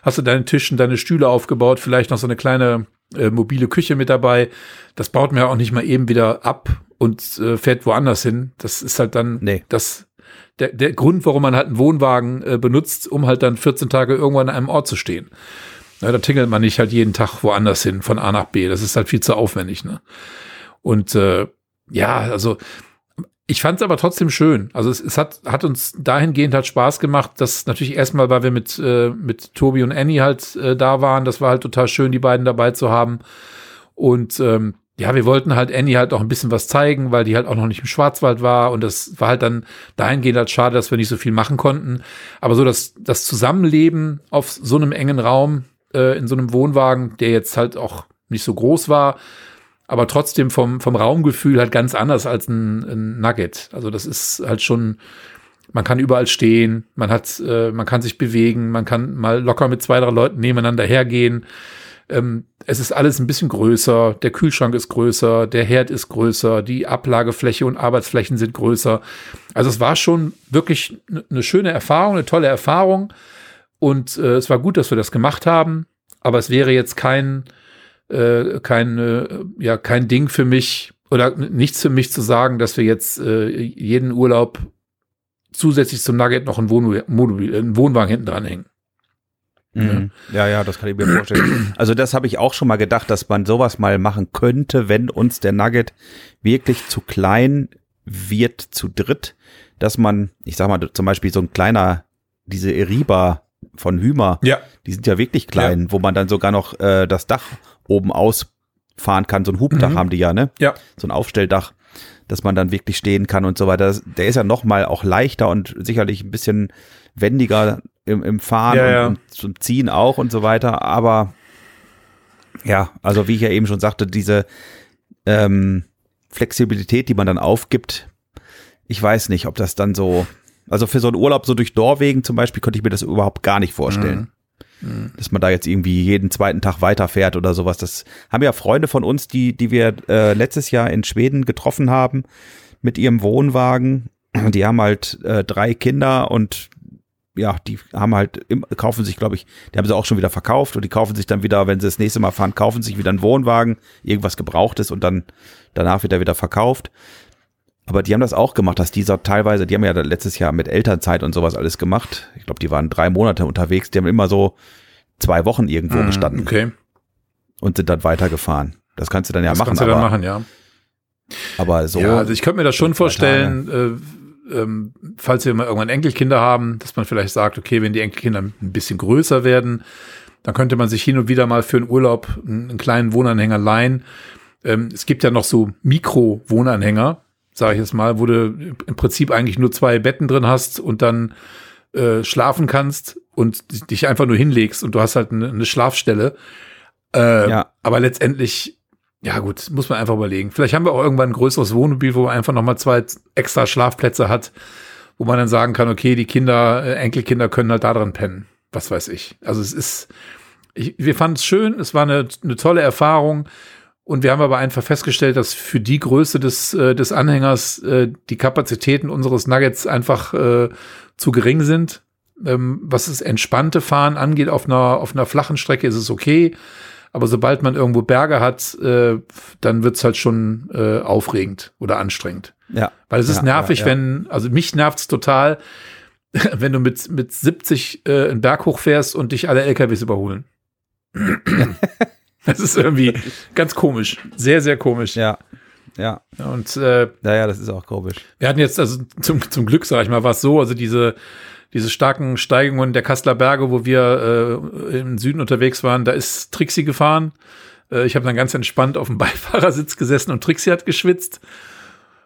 hast du deine Tischen, deine Stühle aufgebaut, vielleicht noch so eine kleine äh, mobile Küche mit dabei. Das baut man ja auch nicht mal eben wieder ab und äh, fährt woanders hin. Das ist halt dann Nee. das der, der Grund, warum man halt einen Wohnwagen äh, benutzt, um halt dann 14 Tage irgendwann an einem Ort zu stehen. Ja, da tingelt man nicht halt jeden Tag woanders hin, von A nach B. Das ist halt viel zu aufwendig. Ne? Und äh, ja, also ich fand es aber trotzdem schön. Also es, es hat, hat uns dahingehend halt Spaß gemacht, dass natürlich erstmal, weil wir mit, äh, mit Tobi und Annie halt äh, da waren, das war halt total schön, die beiden dabei zu haben. Und ähm, ja, wir wollten halt Annie halt auch ein bisschen was zeigen, weil die halt auch noch nicht im Schwarzwald war. Und das war halt dann dahingehend halt schade, dass wir nicht so viel machen konnten. Aber so das, das Zusammenleben auf so einem engen Raum, äh, in so einem Wohnwagen, der jetzt halt auch nicht so groß war, aber trotzdem vom, vom Raumgefühl halt ganz anders als ein, ein Nugget. Also das ist halt schon, man kann überall stehen, man hat, äh, man kann sich bewegen, man kann mal locker mit zwei, drei Leuten nebeneinander hergehen. Ähm, es ist alles ein bisschen größer, der Kühlschrank ist größer, der Herd ist größer, die Ablagefläche und Arbeitsflächen sind größer. Also es war schon wirklich eine schöne Erfahrung, eine tolle Erfahrung. Und äh, es war gut, dass wir das gemacht haben. Aber es wäre jetzt kein, äh, kein, äh, ja, kein Ding für mich oder nichts für mich zu sagen, dass wir jetzt äh, jeden Urlaub zusätzlich zum Nugget noch einen, Wohn Wohnmobil, einen Wohnwagen hinten dranhängen. Mhm. Ja, ja, das kann ich mir vorstellen. Also das habe ich auch schon mal gedacht, dass man sowas mal machen könnte, wenn uns der Nugget wirklich zu klein wird zu dritt, dass man, ich sag mal, zum Beispiel so ein kleiner, diese Eriba von Hümer, Ja. die sind ja wirklich klein, wo man dann sogar noch äh, das Dach oben ausfahren kann. So ein Hubdach Mhm. haben die ja, ne? Ja. So ein Aufstelldach, dass man dann wirklich stehen kann und so weiter. Der ist ja noch mal auch leichter und sicherlich ein bisschen wendiger im, im Fahren Ja, und, ja. und zum Ziehen auch und so weiter. Aber ja, also wie ich ja eben schon sagte, diese ähm, Flexibilität, die man dann aufgibt, ich weiß nicht, ob das dann so, also für so einen Urlaub so durch Norwegen zum Beispiel, könnte ich mir das überhaupt gar nicht vorstellen. Dass man da jetzt irgendwie jeden zweiten Tag weiterfährt oder sowas. Das haben ja Freunde von uns, die, die wir äh, letztes Jahr in Schweden getroffen haben mit ihrem Wohnwagen. Die haben halt äh, drei Kinder und ja, die haben halt, kaufen sich, glaube ich, die haben sie auch schon wieder verkauft und die kaufen sich dann wieder, wenn sie das nächste Mal fahren, kaufen sich wieder einen Wohnwagen, irgendwas Gebrauchtes und dann danach wieder wieder verkauft. Aber die haben das auch gemacht, dass dieser teilweise, die haben ja letztes Jahr mit Elternzeit und sowas alles gemacht. Ich glaube, die waren drei Monate unterwegs. Die haben immer so zwei Wochen irgendwo Mhm, gestanden Okay. und sind dann weitergefahren. Das kannst du dann ja das machen, kannst du aber, dann machen, ja. aber so. ja, also ich könnte mir das schon vorstellen, äh, ähm, falls wir mal irgendwann Enkelkinder haben, dass man vielleicht sagt, okay, wenn die Enkelkinder ein bisschen größer werden, dann könnte man sich hin und wieder mal für einen Urlaub einen, einen kleinen Wohnanhänger leihen. Ähm, es gibt ja noch so Mikro-Wohnanhänger, sage ich jetzt mal, wo du im Prinzip eigentlich nur zwei Betten drin hast und dann äh, schlafen kannst und dich einfach nur hinlegst und du hast halt eine, eine Schlafstelle. Äh, Ja. Aber letztendlich, ja gut, muss man einfach überlegen. Vielleicht haben wir auch irgendwann ein größeres Wohnmobil, wo man einfach nochmal zwei extra Schlafplätze hat, wo man dann sagen kann, okay, die Kinder, äh, Enkelkinder können halt da drin pennen. Was weiß ich. Also es ist, ich, wir fanden es schön, es war eine, eine tolle Erfahrung. Und wir haben aber einfach festgestellt, dass für die Größe des, äh, des Anhängers äh, die Kapazitäten unseres Nuggets einfach äh, zu gering sind. Ähm, was das entspannte Fahren angeht, auf einer, auf einer flachen Strecke ist es okay. Aber sobald man irgendwo Berge hat, äh, dann wird's halt schon äh, aufregend oder anstrengend. ja. Weil es ist Ja, nervig, ja, ja. wenn, also mich nervt's total, *laughs* wenn du mit, mit 70 äh, einen Berg hochfährst und dich alle LKWs überholen. *clears throat* *clears throat* das ist irgendwie ganz komisch. Sehr, sehr komisch. Ja. Ja. Und äh, Naja, das ist auch komisch. wir hatten jetzt, also zum, zum Glück, sag ich mal, war es so, also diese, diese starken Steigungen der Kasseler Berge, wo wir äh, im Süden unterwegs waren, da ist Trixie gefahren. Äh, ich habe dann ganz entspannt auf dem *laughs* Beifahrersitz gesessen und Trixie hat geschwitzt.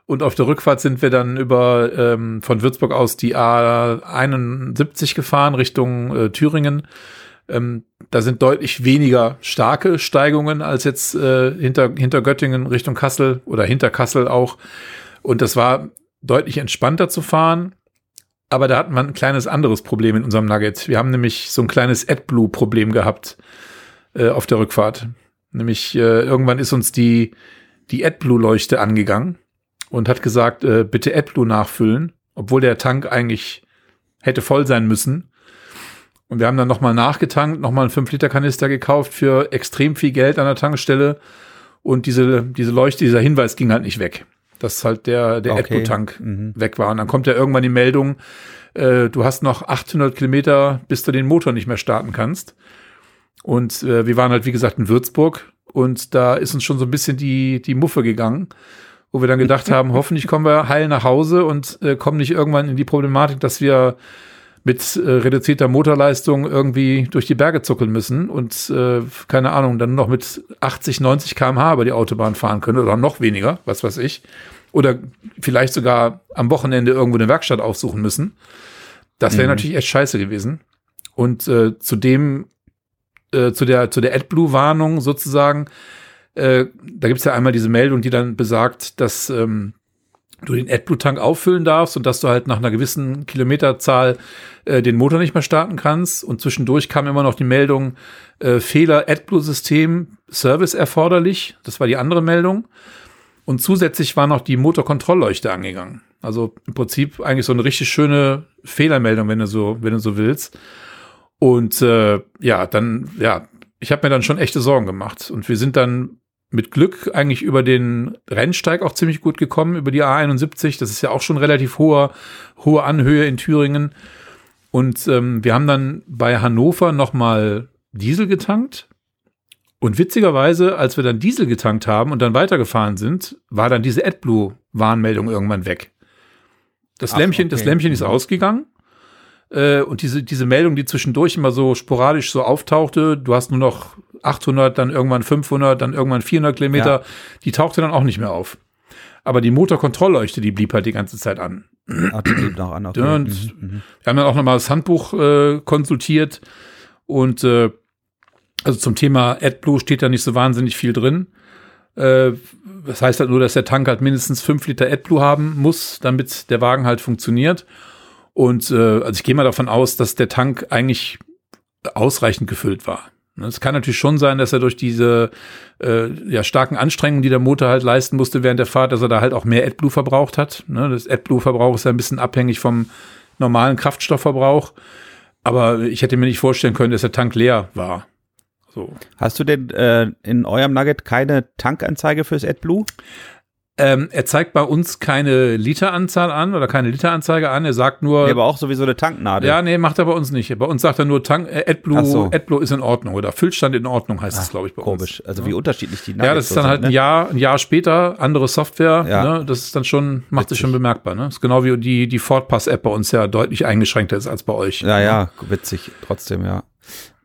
Und auf der Rückfahrt sind wir dann über ähm, von Würzburg aus die A71 gefahren Richtung äh, Thüringen. Ähm, da sind deutlich weniger starke Steigungen als jetzt äh, hinter, hinter Göttingen Richtung Kassel oder hinter Kassel auch. Und das war deutlich entspannter zu fahren. Aber da hatten wir ein kleines anderes Problem in unserem Nugget. Wir haben nämlich so ein kleines AdBlue-Problem gehabt äh, auf der Rückfahrt. Nämlich äh, irgendwann ist uns die, die AdBlue-Leuchte angegangen und hat gesagt, äh, bitte AdBlue nachfüllen, obwohl der Tank eigentlich hätte voll sein müssen. Und wir haben dann nochmal nachgetankt, nochmal einen 5-Liter-Kanister gekauft für extrem viel Geld an der Tankstelle. Und diese, diese Leuchte, dieser Hinweis ging halt nicht weg. Dass halt der, der Okay. AdBlue-Tank Mhm. weg war. Und dann kommt ja irgendwann die Meldung, äh, du hast noch 800 Kilometer, bis du den Motor nicht mehr starten kannst. Und äh, wir waren halt, wie gesagt, in Würzburg. Und da ist uns schon so ein bisschen die, die Muffe gegangen, wo wir dann gedacht *laughs* haben, hoffentlich kommen wir heil nach Hause und äh, kommen nicht irgendwann in die Problematik, dass wir mit äh, reduzierter Motorleistung irgendwie durch die Berge zuckeln müssen und äh, keine Ahnung, dann noch mit 80, 90 km/h über die Autobahn fahren können oder noch weniger, was weiß ich. Oder vielleicht sogar am Wochenende irgendwo eine Werkstatt aufsuchen müssen. Das wäre Mhm. natürlich echt scheiße gewesen. Und äh, zu dem, äh, zu der, zu der AdBlue-Warnung sozusagen, äh, da gibt's ja einmal diese Meldung, die dann besagt, dass ähm, du den AdBlue-Tank auffüllen darfst und dass du halt nach einer gewissen Kilometerzahl äh, den Motor nicht mehr starten kannst. Und zwischendurch kam immer noch die Meldung, äh, Fehler AdBlue-System, Service erforderlich. Das war die andere Meldung. Und zusätzlich war noch die Motorkontrollleuchte angegangen. Also im Prinzip eigentlich so eine richtig schöne Fehlermeldung, wenn du so, wenn du so willst. Und äh, ja, dann, ja, ich habe mir dann schon echte Sorgen gemacht. Und wir sind dann mit Glück eigentlich über den Rennsteig auch ziemlich gut gekommen, über die A71. Das ist ja auch schon relativ hohe, hohe Anhöhe in Thüringen. Und ähm, wir haben dann bei Hannover nochmal Diesel getankt. Und witzigerweise, als wir dann Diesel getankt haben und dann weitergefahren sind, war dann diese AdBlue-Warnmeldung irgendwann weg. Das Ach, Lämpchen, okay. das Lämpchen ist Mhm. ausgegangen. Äh, und diese, diese Meldung, die zwischendurch immer so sporadisch so auftauchte, du hast nur noch 800, dann irgendwann 500, dann irgendwann 400 Kilometer, Ja. die tauchte dann auch nicht mehr auf. Aber die Motorkontrollleuchte, die blieb halt die ganze Zeit an. Ach, die blieb noch an. Okay. Und Mhm, mhm. Wir haben dann auch nochmal das Handbuch äh, konsultiert und äh, also zum Thema AdBlue steht da nicht so wahnsinnig viel drin. Äh, das heißt halt nur, dass der Tank halt mindestens 5 Liter AdBlue haben muss, damit der Wagen halt funktioniert. Und äh, also ich gehe mal davon aus, dass der Tank eigentlich ausreichend gefüllt war. Ne, Es kann natürlich schon sein, dass er durch diese äh, ja, starken Anstrengungen, die der Motor halt leisten musste während der Fahrt, dass er da halt auch mehr AdBlue verbraucht hat. Ne, Das AdBlue-Verbrauch ist ja ein bisschen abhängig vom normalen Kraftstoffverbrauch. Aber ich hätte mir nicht vorstellen können, dass der Tank leer war. So. Hast du denn äh, in eurem Nugget keine Tankanzeige fürs AdBlue? Ähm, er zeigt bei uns keine Literanzahl an oder keine Literanzeige an. Er sagt nur, Nee, aber auch sowieso eine Tanknadel. ja, nee, macht er bei uns nicht. Bei uns sagt er nur, Tank, äh, AdBlue, so. AdBlue ist in Ordnung oder Füllstand in Ordnung heißt es, glaube ich, bei Komisch. uns. Also Ja. wie unterschiedlich die Ja, Nuggets das ist dann halt ein ne? Jahr, ein Jahr später, andere Software. Ja. Ne? Das ist dann schon, macht sich Witzig. schon bemerkbar. Ne? Das ist genau wie die, die Fordpass-App bei uns ja deutlich eingeschränkter ist als bei euch. Ja, ja, witzig, trotzdem, ja.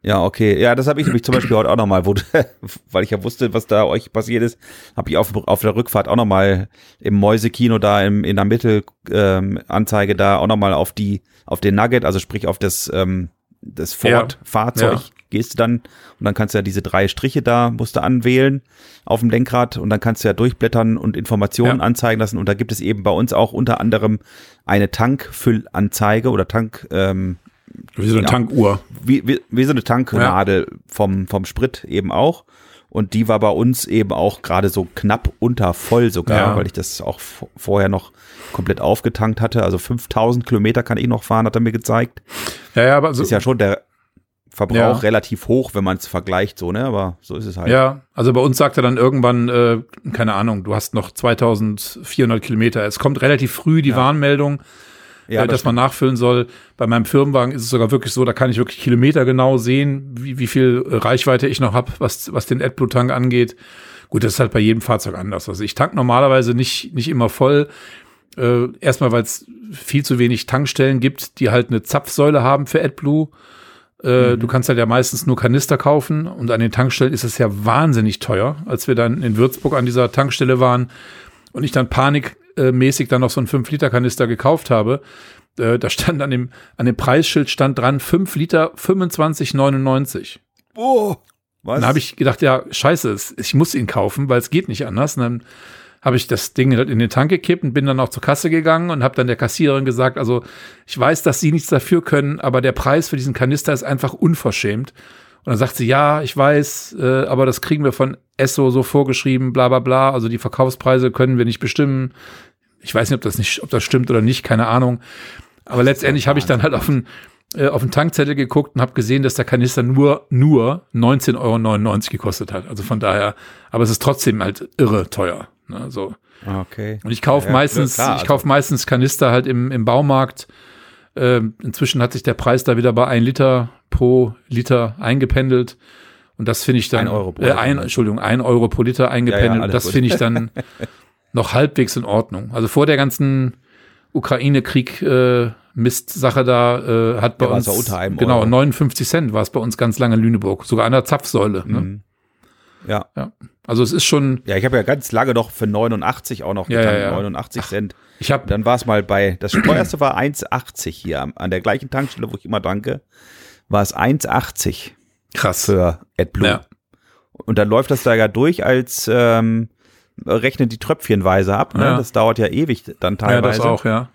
Ja, okay. Ja, das habe ich nämlich zum Beispiel heute auch nochmal, wo, *laughs* weil ich ja wusste, was da euch passiert ist, habe ich auf, auf der Rückfahrt auch nochmal im Mäusekino da im, in der Mittelanzeige ähm, Anzeige da auch nochmal auf die, auf den Nugget, also sprich auf das, ähm, das. Ford-Fahrzeug Ja. gehst du dann und dann kannst du ja diese drei Striche da, musst du anwählen auf dem Lenkrad und dann kannst du ja durchblättern und Informationen Ja. anzeigen lassen und da gibt es eben bei uns auch unter anderem eine Tankfüllanzeige oder Tank, ähm, Wie so eine Ja. Tankuhr. wie, wie, wie so eine Tanknadel vom, vom Sprit eben auch. Und die war bei uns eben auch gerade so knapp unter voll sogar, Ja. weil ich das auch vorher noch komplett aufgetankt hatte. Also 5000 Kilometer kann ich noch fahren, hat er mir gezeigt. Ja, ja, aber so, Ist ja schon der Verbrauch Ja. relativ hoch, wenn man es vergleicht, so, ne? Aber so ist es halt. Ja, also bei uns sagt er dann irgendwann, äh, keine Ahnung, du hast noch 2400 Kilometer. Es kommt relativ früh die Ja. Warnmeldung, Ja, äh, dass man nachfüllen soll. Bei meinem Firmenwagen ist es sogar wirklich so, da kann ich wirklich Kilometer genau sehen, wie, wie viel äh, Reichweite ich noch habe, was, was den AdBlue-Tank angeht. Gut, das ist halt bei jedem Fahrzeug anders. Also ich tank normalerweise nicht, nicht immer voll. Äh, erstmal, weil es viel zu wenig Tankstellen gibt, die halt eine Zapfsäule haben für AdBlue. Äh, Du kannst halt ja meistens nur Kanister kaufen und an den Tankstellen ist es ja wahnsinnig teuer. Als wir dann in Würzburg an dieser Tankstelle waren und ich dann panikmäßig dann noch so einen 5-Liter-Kanister gekauft habe, äh, da stand an dem, an dem Preisschild stand dran 5 Liter 25,99. Oh, was? Dann habe ich gedacht, ja, scheiße, ich muss ihn kaufen, weil es geht nicht anders. Und dann habe ich das Ding halt in den Tank gekippt und bin dann auch zur Kasse gegangen und habe dann der Kassiererin gesagt, also ich weiß, dass Sie nichts dafür können, aber der Preis für diesen Kanister ist einfach unverschämt. Und dann sagt sie, ja, ich weiß, äh, aber das kriegen wir von Esso so vorgeschrieben, bla bla bla. Also die Verkaufspreise können wir nicht bestimmen. Ich weiß nicht, ob das nicht, ob das stimmt oder nicht, keine Ahnung. Aber letztendlich habe ich dann halt auf den, äh, auf den Tankzettel geguckt und habe gesehen, dass der Kanister nur, nur 19,99 Euro gekostet hat. Also von daher, aber es ist trotzdem halt irre teuer. Ne, so. Ah, Okay. Und ich kaufe Ja, meistens, klar, ich also- kaufe meistens Kanister halt im, im Baumarkt. Ähm, inzwischen hat sich der Preis da wieder bei ein Liter pro Liter eingependelt. Und das finde ich dann, Ein Euro pro äh, Liter, ein, ne? Entschuldigung, ein Euro pro Liter eingependelt. alles das gut. finde ich dann *laughs* noch halbwegs in Ordnung. Also vor der ganzen Ukraine-Krieg äh, Mist-Sache da äh, hat bei Ja, uns genau Euro. 59 Cent war es bei uns ganz lange in Lüneburg, sogar an der Zapfsäule. Ne? Ja. Ja. Also es ist schon, Ja, ich habe ja ganz lange noch für 89 auch noch Ja, getankt, ja, ja. 89 Cent. ich habe Dann war es mal bei, das teuerste war 1,80 hier an der gleichen Tankstelle, wo ich immer danke, war es 1,80 krass. für AdBlue. Ja. Und dann läuft das da ja durch als ähm, rechnet die Tröpfchenweise ab. Ne? Ja. Das dauert ja ewig dann Ja, teilweise. das auch, ja.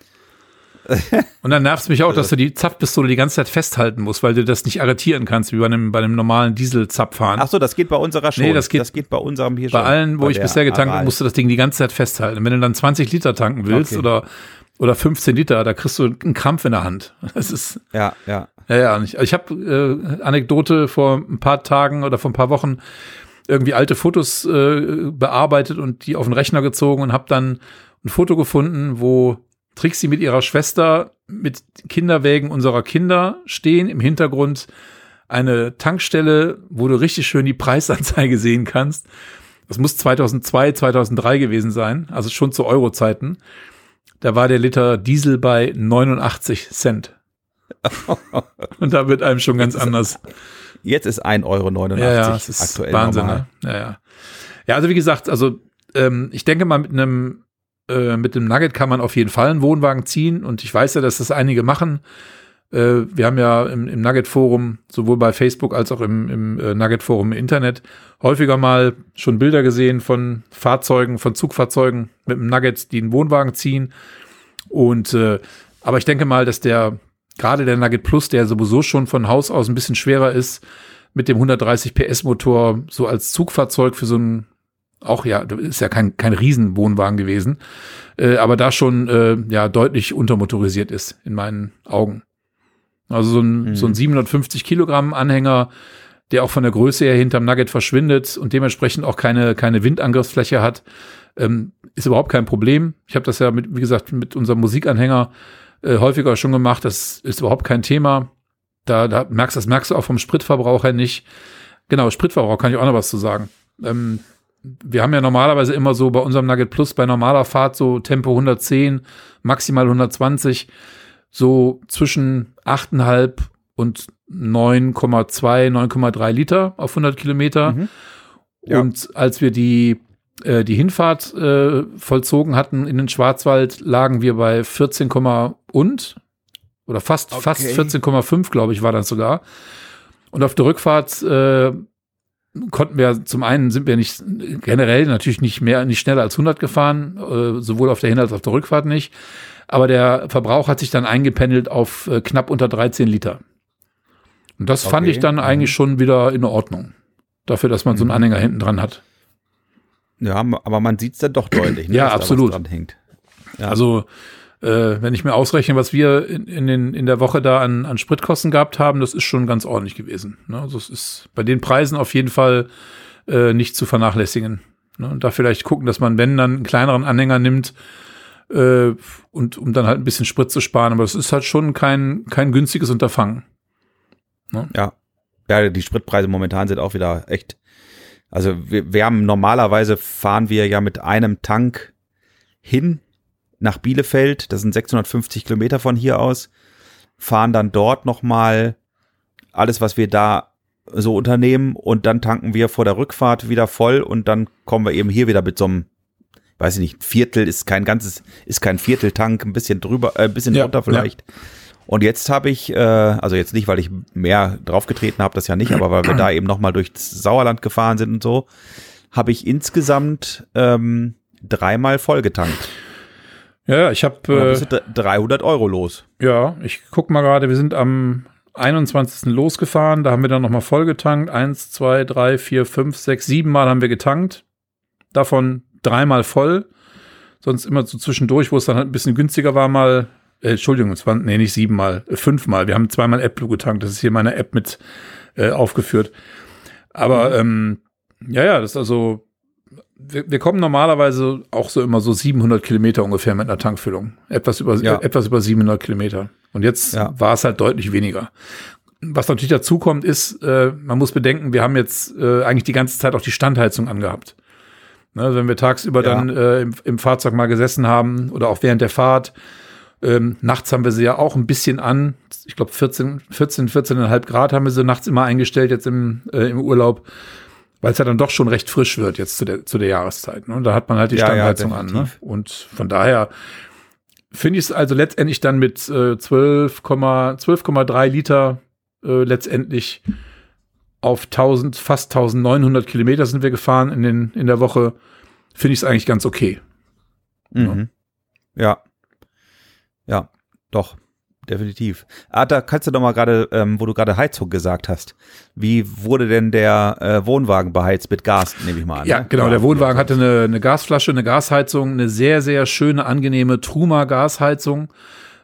*laughs* Und dann nervt es mich auch, dass du die Zapfpistole die ganze Zeit festhalten musst, weil du das nicht arretieren kannst, wie bei einem, bei einem normalen Dieselzapfhahn. Ach so, das geht bei unserer schon. Nee, das geht- das geht bei unserem hier bei schon. allen, wo Bei ich bisher getankt habe, musst du das Ding die ganze Zeit festhalten. Und wenn du dann 20 Liter tanken willst Okay. oder, oder 15 Liter, da kriegst du einen Krampf in der Hand. *laughs* Das ist, Ja, ja. ja, ja. Also ich habe äh, Anekdote vor ein paar Tagen oder vor ein paar Wochen irgendwie alte Fotos äh, bearbeitet und die auf den Rechner gezogen und habe dann ein Foto gefunden, wo Trixie mit ihrer Schwester mit Kinderwägen unserer Kinder stehen. Im Hintergrund eine Tankstelle, wo du richtig schön die Preisanzeige *laughs* sehen kannst. Das muss 2002, 2003 gewesen sein, also schon zu Euro-Zeiten. Da war der Liter Diesel bei 89 Cent. *laughs* Und da wird einem schon ganz anders. Jetzt ist 1,89 Euro Ja, ja, das ist aktuell Wahnsinn. normal. Ne? Ja, ja. ja, also wie gesagt, also ähm, ich denke mal mit einem äh, mit dem Nugget kann man auf jeden Fall einen Wohnwagen ziehen und ich weiß ja, dass das einige machen. Äh, wir haben ja im, im Nugget-Forum, sowohl bei Facebook als auch im, im äh, Nugget-Forum im Internet, häufiger mal schon Bilder gesehen von Fahrzeugen, von Zugfahrzeugen mit dem Nugget, die einen Wohnwagen ziehen. Und äh, aber ich denke mal, dass der gerade der Nugget Plus, der sowieso schon von Haus aus ein bisschen schwerer ist, mit dem 130 PS Motor so als Zugfahrzeug für so ein auch ja, ist ja kein, kein Riesenwohnwagen gewesen, äh, aber da schon äh, ja deutlich untermotorisiert ist in meinen Augen. Also so ein, Mhm. so ein 750 Kilogramm Anhänger, der auch von der Größe her hinterm Nugget verschwindet und dementsprechend auch keine, keine Windangriffsfläche hat, ähm, ist überhaupt kein Problem. Ich habe das ja mit, wie gesagt, mit unserem Musikanhänger äh, häufiger schon gemacht. Das ist überhaupt kein Thema. Da, da merkst das merkst du auch vom Spritverbrauch her nicht. Genau, Spritverbrauch kann ich auch noch was zu sagen. Ähm, wir haben ja normalerweise immer so bei unserem Nugget Plus bei normaler Fahrt so Tempo 110, maximal 120, so zwischen 8,5 und 9,2, 9,3 Liter auf 100 Kilometer. Mhm. Ja. Und als wir die, äh, die Hinfahrt äh, vollzogen hatten in den Schwarzwald, lagen wir bei 14, und oder fast, Okay. fast 14,5, glaube ich, war das sogar. Und auf der Rückfahrt äh, konnten wir zum einen sind wir nicht generell natürlich nicht mehr nicht schneller als 100 gefahren, äh, sowohl auf der Hin- als auch auf der Rückfahrt nicht. Aber der Verbrauch hat sich dann eingependelt auf äh, knapp unter 13 Liter. Und das fand Okay. ich dann Mhm. eigentlich schon wieder in Ordnung. Dafür, dass man so einen Mhm. Anhänger hinten dran hat. Ja, aber man sieht es dann doch deutlich, ne, Ja, absolut. dran hängt. Ja. Also, äh, wenn ich mir ausrechne, was wir in, in, den, in der Woche da an, an Spritkosten gehabt haben, das ist schon ganz ordentlich gewesen. Ne? Also es ist bei den Preisen auf jeden Fall äh, nicht zu vernachlässigen. Ne? Und da vielleicht gucken, dass man, wenn dann einen kleineren Anhänger nimmt, äh, und um dann halt ein bisschen Sprit zu sparen. Aber das ist halt schon kein, kein günstiges Unterfangen. Ja. Ja, die Spritpreise momentan sind auch wieder echt. Also wir, wir haben normalerweise fahren wir ja mit einem Tank hin nach Bielefeld. Das sind 650 Kilometer von hier aus. Fahren dann dort nochmal alles, was wir da so unternehmen und dann tanken wir vor der Rückfahrt wieder voll und dann kommen wir eben hier wieder mit so einem, weiß ich nicht, Viertel ist kein ganzes, ist kein Vierteltank, ein bisschen drüber, äh, ein bisschen Ja, drunter vielleicht. Und jetzt habe ich, äh, also jetzt nicht, weil ich mehr draufgetreten habe, das ja nicht, aber weil wir da eben nochmal durchs Sauerland gefahren sind und so, habe ich insgesamt ähm, dreimal vollgetankt. Ja, ich habe äh, bist du dr- 300 Euro los. Ja, ich guck mal gerade, wir sind am 21. losgefahren, da haben wir dann nochmal voll getankt. Eins, zwei, drei, vier, fünf, sechs, sieben Mal haben wir getankt. Davon dreimal voll. Sonst immer so zwischendurch, wo es dann halt ein bisschen günstiger war, mal, äh, Entschuldigung, es waren, nee, nicht siebenmal, äh, fünfmal. Wir haben zweimal AdBlue getankt. Das ist hier meine App mit äh, aufgeführt. Aber ähm, ja, ja, das ist also, wir, wir kommen normalerweise auch so immer so 700 Kilometer ungefähr mit einer Tankfüllung. Etwas über, Ja. etwas über 700 Kilometer. Und jetzt Ja. war es halt deutlich weniger. Was natürlich dazu kommt, ist, äh, man muss bedenken, wir haben jetzt äh, eigentlich die ganze Zeit auch die Standheizung angehabt. Ne, wenn wir tagsüber Ja. dann äh, im, im Fahrzeug mal gesessen haben oder auch während der Fahrt, ähm, nachts haben wir sie ja auch ein bisschen an. Ich glaube 14, 14, 14,5 Grad haben wir sie nachts immer eingestellt jetzt im, äh, im Urlaub, weil es ja dann doch schon recht frisch wird jetzt zu der, zu der Jahreszeit. Ne? Und da hat man halt die Ja, ja, Standheizung an. Ne? Und von daher finde ich es also letztendlich dann mit äh, 12, 12,3 Liter äh, letztendlich auf 1000, fast 1900 Kilometer sind wir gefahren in, den, in der Woche. Finde ich es eigentlich ganz okay. Mhm. Ja. Ja, doch. Definitiv. Ah, da kannst du doch mal gerade, ähm, wo du gerade Heizung gesagt hast. Wie wurde denn der äh, Wohnwagen beheizt mit Gas, nehme ich mal an? Ja, ne? genau. Der Wohnwagen hatte eine, eine Gasflasche, eine Gasheizung, eine sehr, sehr schöne, angenehme Truma-Gasheizung,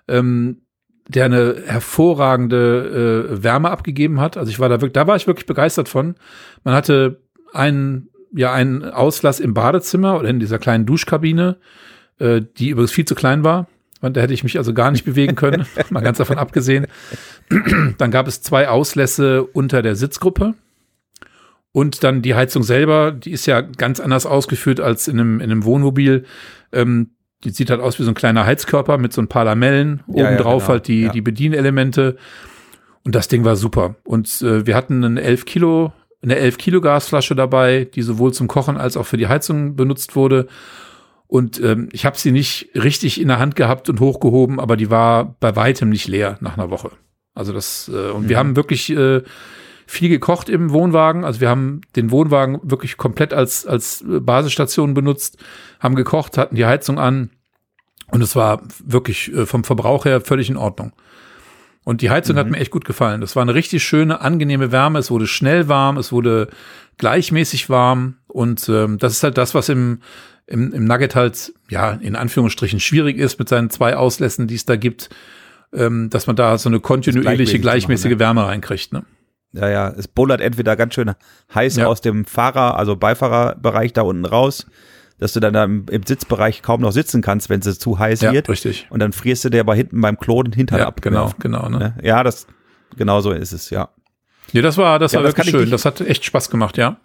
ähm, der eine hervorragende äh, Wärme abgegeben hat. Also ich war da wirklich, da war ich wirklich begeistert von. Man hatte einen, ja, einen Auslass im Badezimmer oder in dieser kleinen Duschkabine, äh, die übrigens viel zu klein war. Und da hätte ich mich also gar nicht bewegen können, *laughs* mal ganz davon abgesehen. Dann gab es zwei Auslässe unter der Sitzgruppe. Und dann die Heizung selber, die ist ja ganz anders ausgeführt als in einem, in einem Wohnmobil. Ähm, die sieht halt aus wie so ein kleiner Heizkörper mit so ein paar Lamellen. Ja, Obendrauf ja, genau. halt die, Ja. die Bedienelemente. Und das Ding war super. Und äh, wir hatten einen 11 Kilo, eine 11 Kilo Gasflasche dabei, die sowohl zum Kochen als auch für die Heizung benutzt wurde. Und ähm, ich habe sie nicht richtig in der Hand gehabt und hochgehoben, aber die war bei weitem nicht leer nach einer Woche. Also das, äh, und wir Mhm. haben wirklich äh, viel gekocht im Wohnwagen. Also wir haben den Wohnwagen wirklich komplett als, als äh, Basisstation benutzt, haben gekocht, hatten die Heizung an und es war wirklich äh, vom Verbrauch her völlig in Ordnung. Und die Heizung hat mir echt gut gefallen. Das war eine richtig schöne, angenehme Wärme. Es wurde schnell warm, es wurde gleichmäßig warm. Und ähm, das ist halt das, was im, im, im Nugget halt, ja, in Anführungsstrichen schwierig ist mit seinen zwei Auslässen, die es da gibt, ähm, dass man da so eine kontinuierliche, gleichmäßige machen, Wärme reinkriegt. Ne? Ja, ja, es bullert entweder ganz schön heiß Ja. aus dem Fahrer, also Beifahrerbereich da unten raus, dass du dann da im, im Sitzbereich kaum noch sitzen kannst, wenn es zu heiß Ja, wird. richtig. Und dann frierst du dir aber hinten beim Klo den Hintern Ja, ab. genau, genau. Ne? Ne? Ja, das, genau so ist es, ja. Nee, das war, das Ja, war das wirklich ich schön. Das hat echt Spaß gemacht, ja.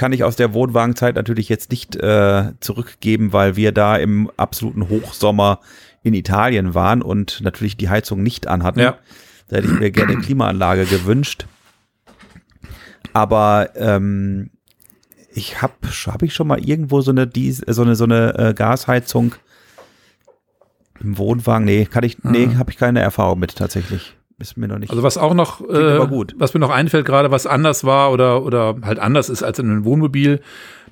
Kann ich aus der Wohnwagenzeit natürlich jetzt nicht äh, zurückgeben, weil wir da im absoluten Hochsommer in Italien waren und natürlich die Heizung nicht anhatten. Ja. Da hätte ich mir gerne eine Klimaanlage gewünscht. Aber ähm, ich habe hab ich schon mal irgendwo so eine Dies, so eine so eine äh, Gasheizung im Wohnwagen. Nee, kann ich nee, habe ich keine Erfahrung mit tatsächlich. Ist mir noch nicht. Also was auch noch, äh, was mir noch einfällt gerade, was anders war oder, oder halt anders ist als in einem Wohnmobil,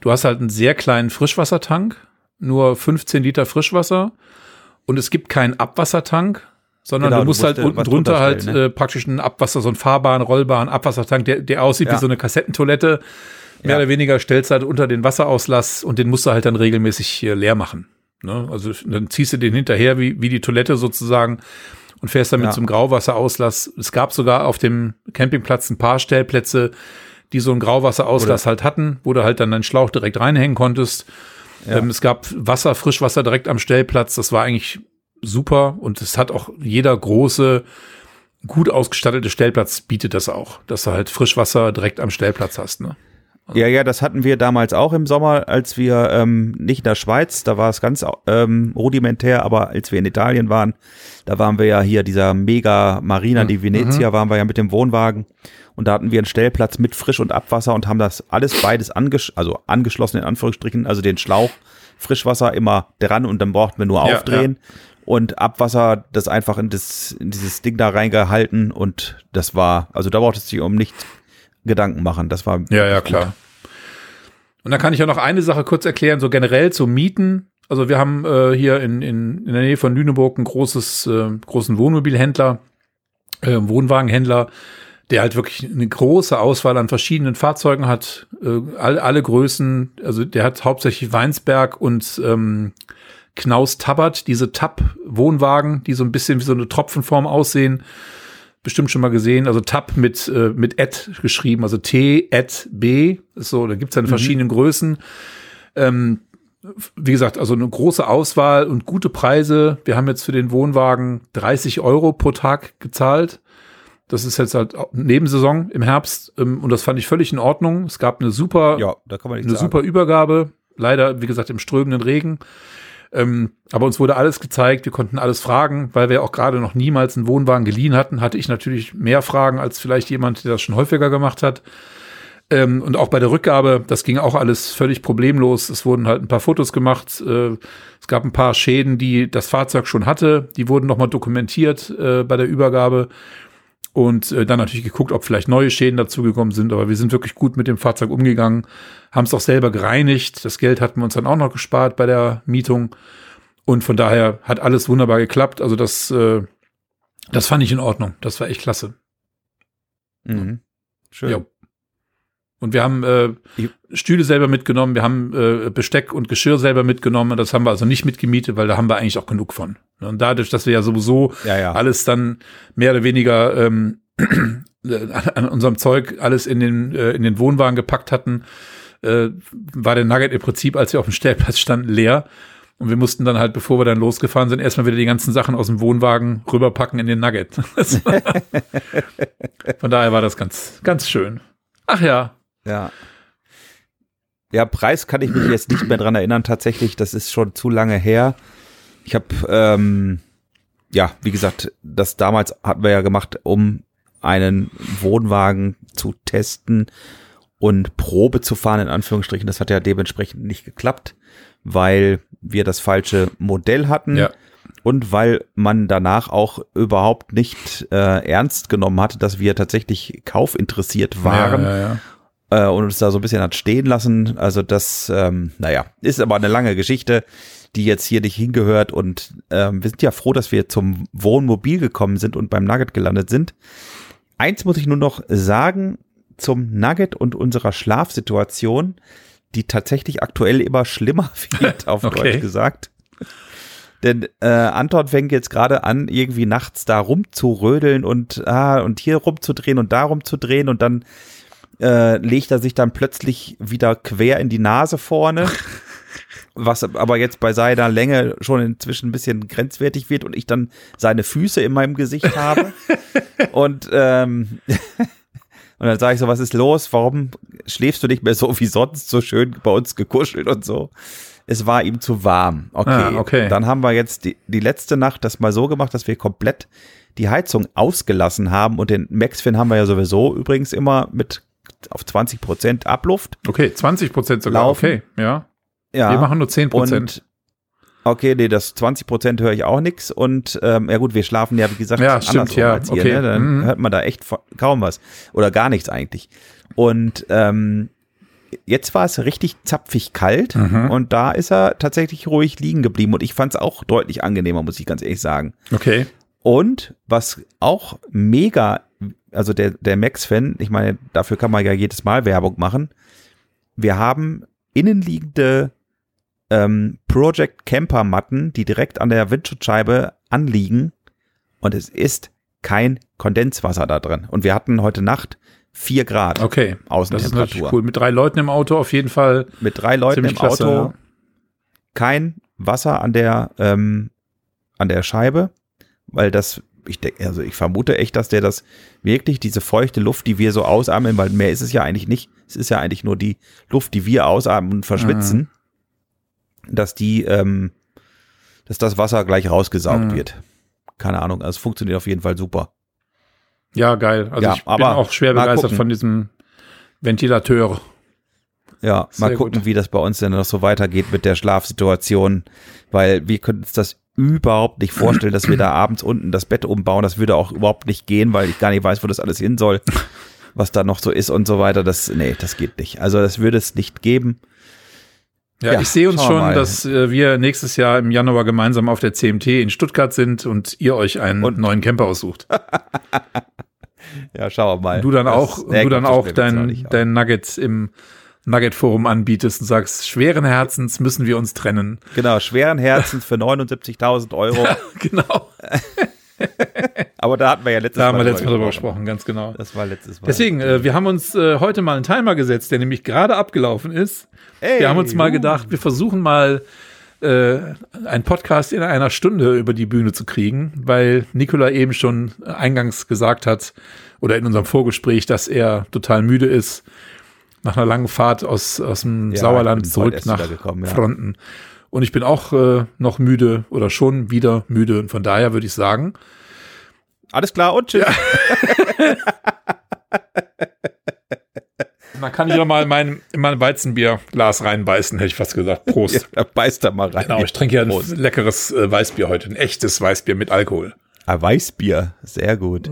du hast halt einen sehr kleinen Frischwassertank, nur 15 Liter Frischwasser und es gibt keinen Abwassertank, sondern Genau, du du musst musst halt unten drunter halt ne? äh, praktisch einen Abwasser, so einen fahrbaren, rollbaren Abwassertank, der, der aussieht wie Ja. so eine Kassettentoilette. Mehr Ja. oder weniger stellst du halt unter den Wasserauslass und den musst du halt dann regelmäßig leer machen. Ne? Also dann ziehst du den hinterher wie, wie die Toilette sozusagen und fährst dann mit Ja. einem Grauwasserauslass. Es gab sogar auf dem Campingplatz ein paar Stellplätze, die so einen Grauwasserauslass halt hatten, wo du halt dann deinen Schlauch direkt reinhängen konntest. Ja. Ähm, es gab Wasser, Frischwasser direkt am Stellplatz. Das war eigentlich super und es hat auch jeder große, gut ausgestattete Stellplatz bietet das auch, dass du halt Frischwasser direkt am Stellplatz hast. Ne? Ja, ja, das hatten wir damals auch im Sommer, als wir ähm, nicht in der Schweiz, da war es ganz ähm, rudimentär, aber als wir in Italien waren, da waren wir ja hier dieser Mega Marina Mhm. di Venezia, waren wir ja mit dem Wohnwagen und da hatten wir einen Stellplatz mit Frisch- und Abwasser und haben das alles beides angesch also angeschlossen in Anführungsstrichen, also den Schlauch, Frischwasser immer dran und dann brauchten wir nur Ja, aufdrehen. Und Abwasser, das einfach in, das, in dieses Ding da reingehalten und das war, also da brauchtest du dich um nichts Gedanken machen. Das war Ja, ja, gut. klar. Und dann kann ich ja noch eine Sache kurz erklären, so generell zu Mieten. Also wir haben äh, hier in, in, in der Nähe von Lüneburg einen großes, äh, großen Wohnmobilhändler, äh, Wohnwagenhändler, der halt wirklich eine große Auswahl an verschiedenen Fahrzeugen hat, äh, all, alle Größen. Also der hat hauptsächlich Weinsberg und ähm, Knaus Tabbert, diese Tab-Wohnwagen, die so ein bisschen wie so eine Tropfenform aussehen bestimmt schon mal gesehen, also Tab mit, äh, mit Ed geschrieben, also T, Ed, B, ist so, da gibt's dann verschiedene Größen. Ähm, wie gesagt, also eine große Auswahl und gute Preise. Wir haben jetzt für den Wohnwagen 30 Euro pro Tag gezahlt. Das ist jetzt halt Nebensaison im Herbst ähm, und das fand ich völlig in Ordnung. Es gab eine super, Ja, da kann man eine sagen. super Übergabe. Leider, wie gesagt, im strömenden Regen. Ähm, aber uns wurde alles gezeigt, wir konnten alles fragen, weil wir auch gerade noch niemals einen Wohnwagen geliehen hatten, hatte ich natürlich mehr Fragen als vielleicht jemand, der das schon häufiger gemacht hat. Ähm, und auch bei der Rückgabe, das ging auch alles völlig problemlos. Es wurden halt ein paar Fotos gemacht. Äh, es gab ein paar Schäden, die das Fahrzeug schon hatte. Die wurden nochmal dokumentiert äh, bei der Übergabe. Und äh, dann natürlich geguckt, ob vielleicht neue Schäden dazugekommen sind. Aber wir sind wirklich gut mit dem Fahrzeug umgegangen, haben es auch selber gereinigt. Das Geld hatten wir uns dann auch noch gespart bei der Mietung. Und von daher hat alles wunderbar geklappt. Also das, äh, das fand ich in Ordnung. Das war echt klasse. Mhm. Schön. Ja. Und wir haben äh, Stühle selber mitgenommen, wir haben äh, Besteck und Geschirr selber mitgenommen. Das haben wir also nicht mitgemietet, weil da haben wir eigentlich auch genug von. Und dadurch, dass wir ja sowieso Ja, ja. alles dann mehr oder weniger ähm, *clears throat* an unserem Zeug alles in den, äh, in den Wohnwagen gepackt hatten, äh, war der Nugget im Prinzip, als wir auf dem Stellplatz standen, leer. Und wir mussten dann halt, bevor wir dann losgefahren sind, erstmal wieder die ganzen Sachen aus dem Wohnwagen rüberpacken in den Nugget. *laughs* *laughs* Von daher war das ganz, ganz schön. Ach ja, Ja. Ja, Preis kann ich mich *clears throat* jetzt nicht mehr dran erinnern, tatsächlich. Das ist schon zu lange her. Ich habe, ähm, ja, wie gesagt, das damals hatten wir ja gemacht, um einen Wohnwagen zu testen und Probe zu fahren, in Anführungsstrichen. Das hat ja dementsprechend nicht geklappt, weil wir das falsche Modell hatten. Ja. Und weil man danach auch überhaupt nicht äh, ernst genommen hatte, dass wir tatsächlich kaufinteressiert waren Ja, ja, äh, und uns da so ein bisschen hat stehen lassen. Also das, ähm, naja, ist aber eine lange Geschichte, die jetzt hier nicht hingehört. Und ähm, wir sind ja froh, dass wir zum Wohnmobil gekommen sind und beim Nugget gelandet sind. Eins muss ich nur noch sagen zum Nugget und unserer Schlafsituation, die tatsächlich aktuell immer schlimmer *laughs* wird, auf Okay. Deutsch gesagt. Denn äh, Anton fängt jetzt gerade an, irgendwie nachts da rumzurödeln und, ah, und hier rumzudrehen und da rumzudrehen und dann äh, legt er sich dann plötzlich wieder quer in die Nase vorne, *laughs* was aber jetzt bei seiner Länge schon inzwischen ein bisschen grenzwertig wird und ich dann seine Füße in meinem Gesicht habe. *laughs* und ähm, *laughs* und dann sage ich so, was ist los? Warum schläfst du nicht mehr so wie sonst, so schön bei uns gekuschelt und so? Es war ihm zu warm. Okay. Ah, okay. Dann haben wir jetzt die, die letzte Nacht das mal so gemacht, dass wir komplett die Heizung ausgelassen haben und den Maxfin haben wir ja sowieso übrigens immer mit auf 20 Prozent Abluft. Okay, 20 Prozent sogar. Laufen. Okay, ja. Ja. Wir machen nur 10 Prozent. Okay, nee, das 20 Prozent höre ich auch nix und ähm, ja gut, wir schlafen ja wie gesagt Ja, andersrum ja, als ihr, okay. ne? dann Mhm. hört man da echt kaum was oder gar nichts eigentlich. Und ähm, jetzt war es richtig zapfig kalt Mhm. und da ist er tatsächlich ruhig liegen geblieben und ich fand es auch deutlich angenehmer, muss ich ganz ehrlich sagen. Okay. Und was auch mega, also der, der Max-Fan, ich meine, dafür kann man ja jedes Mal Werbung machen. Wir haben innenliegende ähm, Project Camper Matten, die direkt an der Windschutzscheibe anliegen. Und es ist kein Kondenswasser da drin. Und wir hatten heute Nacht vier Grad Okay. Das ist Außentemperatur. natürlich cool. Mit drei Leuten im Auto auf jeden Fall. Mit drei Leuten im klasse, Auto, ja. kein Wasser an der, ähm, an der Scheibe, weil das, ich denke, also ich vermute echt, dass der das wirklich, diese feuchte Luft, die wir so ausatmen, weil mehr ist es ja eigentlich nicht, es ist ja eigentlich nur die Luft, die wir ausatmen und verschwitzen, dass die, ähm, dass das Wasser gleich rausgesaugt Mhm. wird. Keine Ahnung, also es funktioniert auf jeden Fall super. Ja, geil. Also Ja, ich bin auch schwer begeistert gucken. von diesem Ventilateur. Ja, Sehr mal gucken, gut. wie das bei uns denn noch so weitergeht mit der Schlafsituation, weil wir können uns das überhaupt nicht vorstellen, dass wir da abends unten das Bett umbauen. Das würde auch überhaupt nicht gehen, weil ich gar nicht weiß, wo das alles hin soll, was da noch so ist und so weiter. Das, nee, das geht nicht. Also das würde es nicht geben. Ja, Ja, ich sehe uns schon, mal. dass äh, wir nächstes Jahr im Januar gemeinsam auf der CMT in Stuttgart sind und ihr euch einen Und- neuen Camper aussucht. *laughs* Ja, schauen wir mal. Du dann Das- auch, du dann auch dein, dein Nugget im Nugget Forum anbietest und sagst, schweren Herzens müssen wir uns trennen. Genau, schweren Herzens für 79.000 Euro. *laughs* genau. *laughs* Aber da hatten wir ja letztes Da haben wir Mal letztes Mal drüber gesprochen. ganz genau. Das war letztes Mal. Deswegen, äh, wir haben uns äh, heute mal einen Timer gesetzt, der nämlich gerade abgelaufen ist. Ey, wir haben uns mal gedacht, wir versuchen mal äh, einen Podcast in einer Stunde über die Bühne zu kriegen, weil Nikola eben schon eingangs gesagt hat oder in unserem Vorgespräch, dass er total müde ist nach einer langen Fahrt aus, aus dem Ja, Sauerland zurück nach wiedergekommen, ja. Fronten. Und ich bin auch äh, noch müde oder schon wieder müde. Und von daher würde ich sagen, Alles klar und tschüss. dann kann ich ja mal mein, in mein Weizenbierglas reinbeißen, hätte ich fast gesagt. Prost. *laughs* Da beißt da mal rein. Genau, ich trinke ja ein Prost. leckeres äh, Weißbier heute, ein echtes Weißbier mit Alkohol. Ah, Weißbier, sehr gut.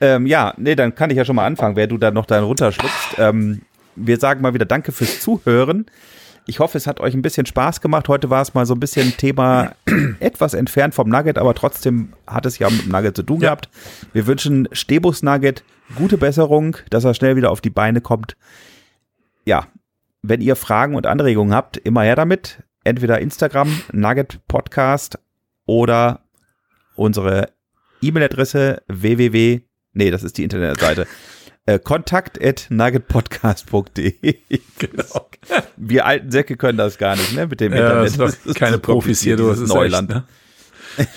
Ähm, ja, nee, dann kann ich ja schon mal anfangen, wer du da noch dann runterschluckst. Ähm, wir sagen mal wieder Danke fürs Zuhören. Ich hoffe, es hat euch ein bisschen Spaß gemacht. Heute war es mal so ein bisschen Thema etwas entfernt vom Nugget, aber trotzdem hat es ja mit dem Nugget zu tun Ja. gehabt. Wir wünschen Stebus Nugget gute Besserung, dass er schnell wieder auf die Beine kommt. Ja, wenn ihr Fragen und Anregungen habt, immer her damit. Entweder Instagram, Nugget Podcast oder unsere E-Mail-Adresse www, nee, das ist die Internetseite, äh, kontakt at nuggetpodcast.de. *laughs* Genau. Wir alten Säcke können das gar nicht, ne, mit dem Ja, Internet. das doch keine Profis hier, du, das ist Neuland. Echt,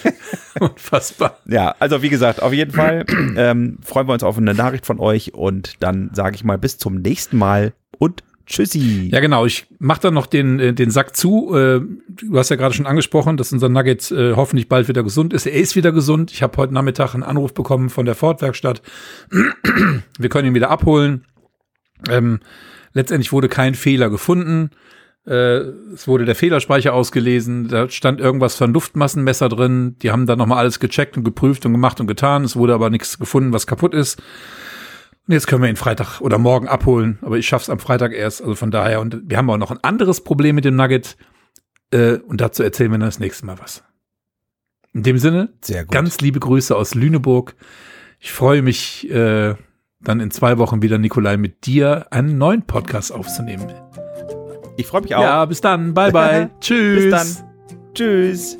ne? *laughs* Unfassbar. Ja, also wie gesagt, auf jeden Fall ähm, freuen wir uns auf eine Nachricht von euch und dann sage ich mal bis zum nächsten Mal und Tschüssi. Ja, genau. Ich mache dann noch den, äh, den Sack zu. Äh, Du hast ja gerade schon angesprochen, dass unser Nugget äh, hoffentlich bald wieder gesund ist. Er ist wieder gesund. Ich habe heute Nachmittag einen Anruf bekommen von der Ford-Werkstatt. Wir können ihn wieder abholen. Ähm, letztendlich wurde kein Fehler gefunden. Äh, es wurde der Fehlerspeicher ausgelesen. Da stand irgendwas von Luftmassenmesser drin. Die haben dann nochmal alles gecheckt und geprüft und gemacht und getan. Es wurde aber nichts gefunden, was kaputt ist. Und jetzt können wir ihn Freitag oder morgen abholen, aber ich schaff's am Freitag erst. Also von daher, und wir haben auch noch ein anderes Problem mit dem Nugget. Äh, und dazu erzählen wir dann das nächste Mal was. In dem Sinne, Sehr gut. ganz liebe Grüße aus Lüneburg. Ich freue mich, äh, dann in zwei Wochen wieder, Nikolai, mit dir einen neuen Podcast aufzunehmen. Ich freue mich auch. Ja, bis dann. Bye, bye. *laughs* Tschüss. Bis dann. Tschüss.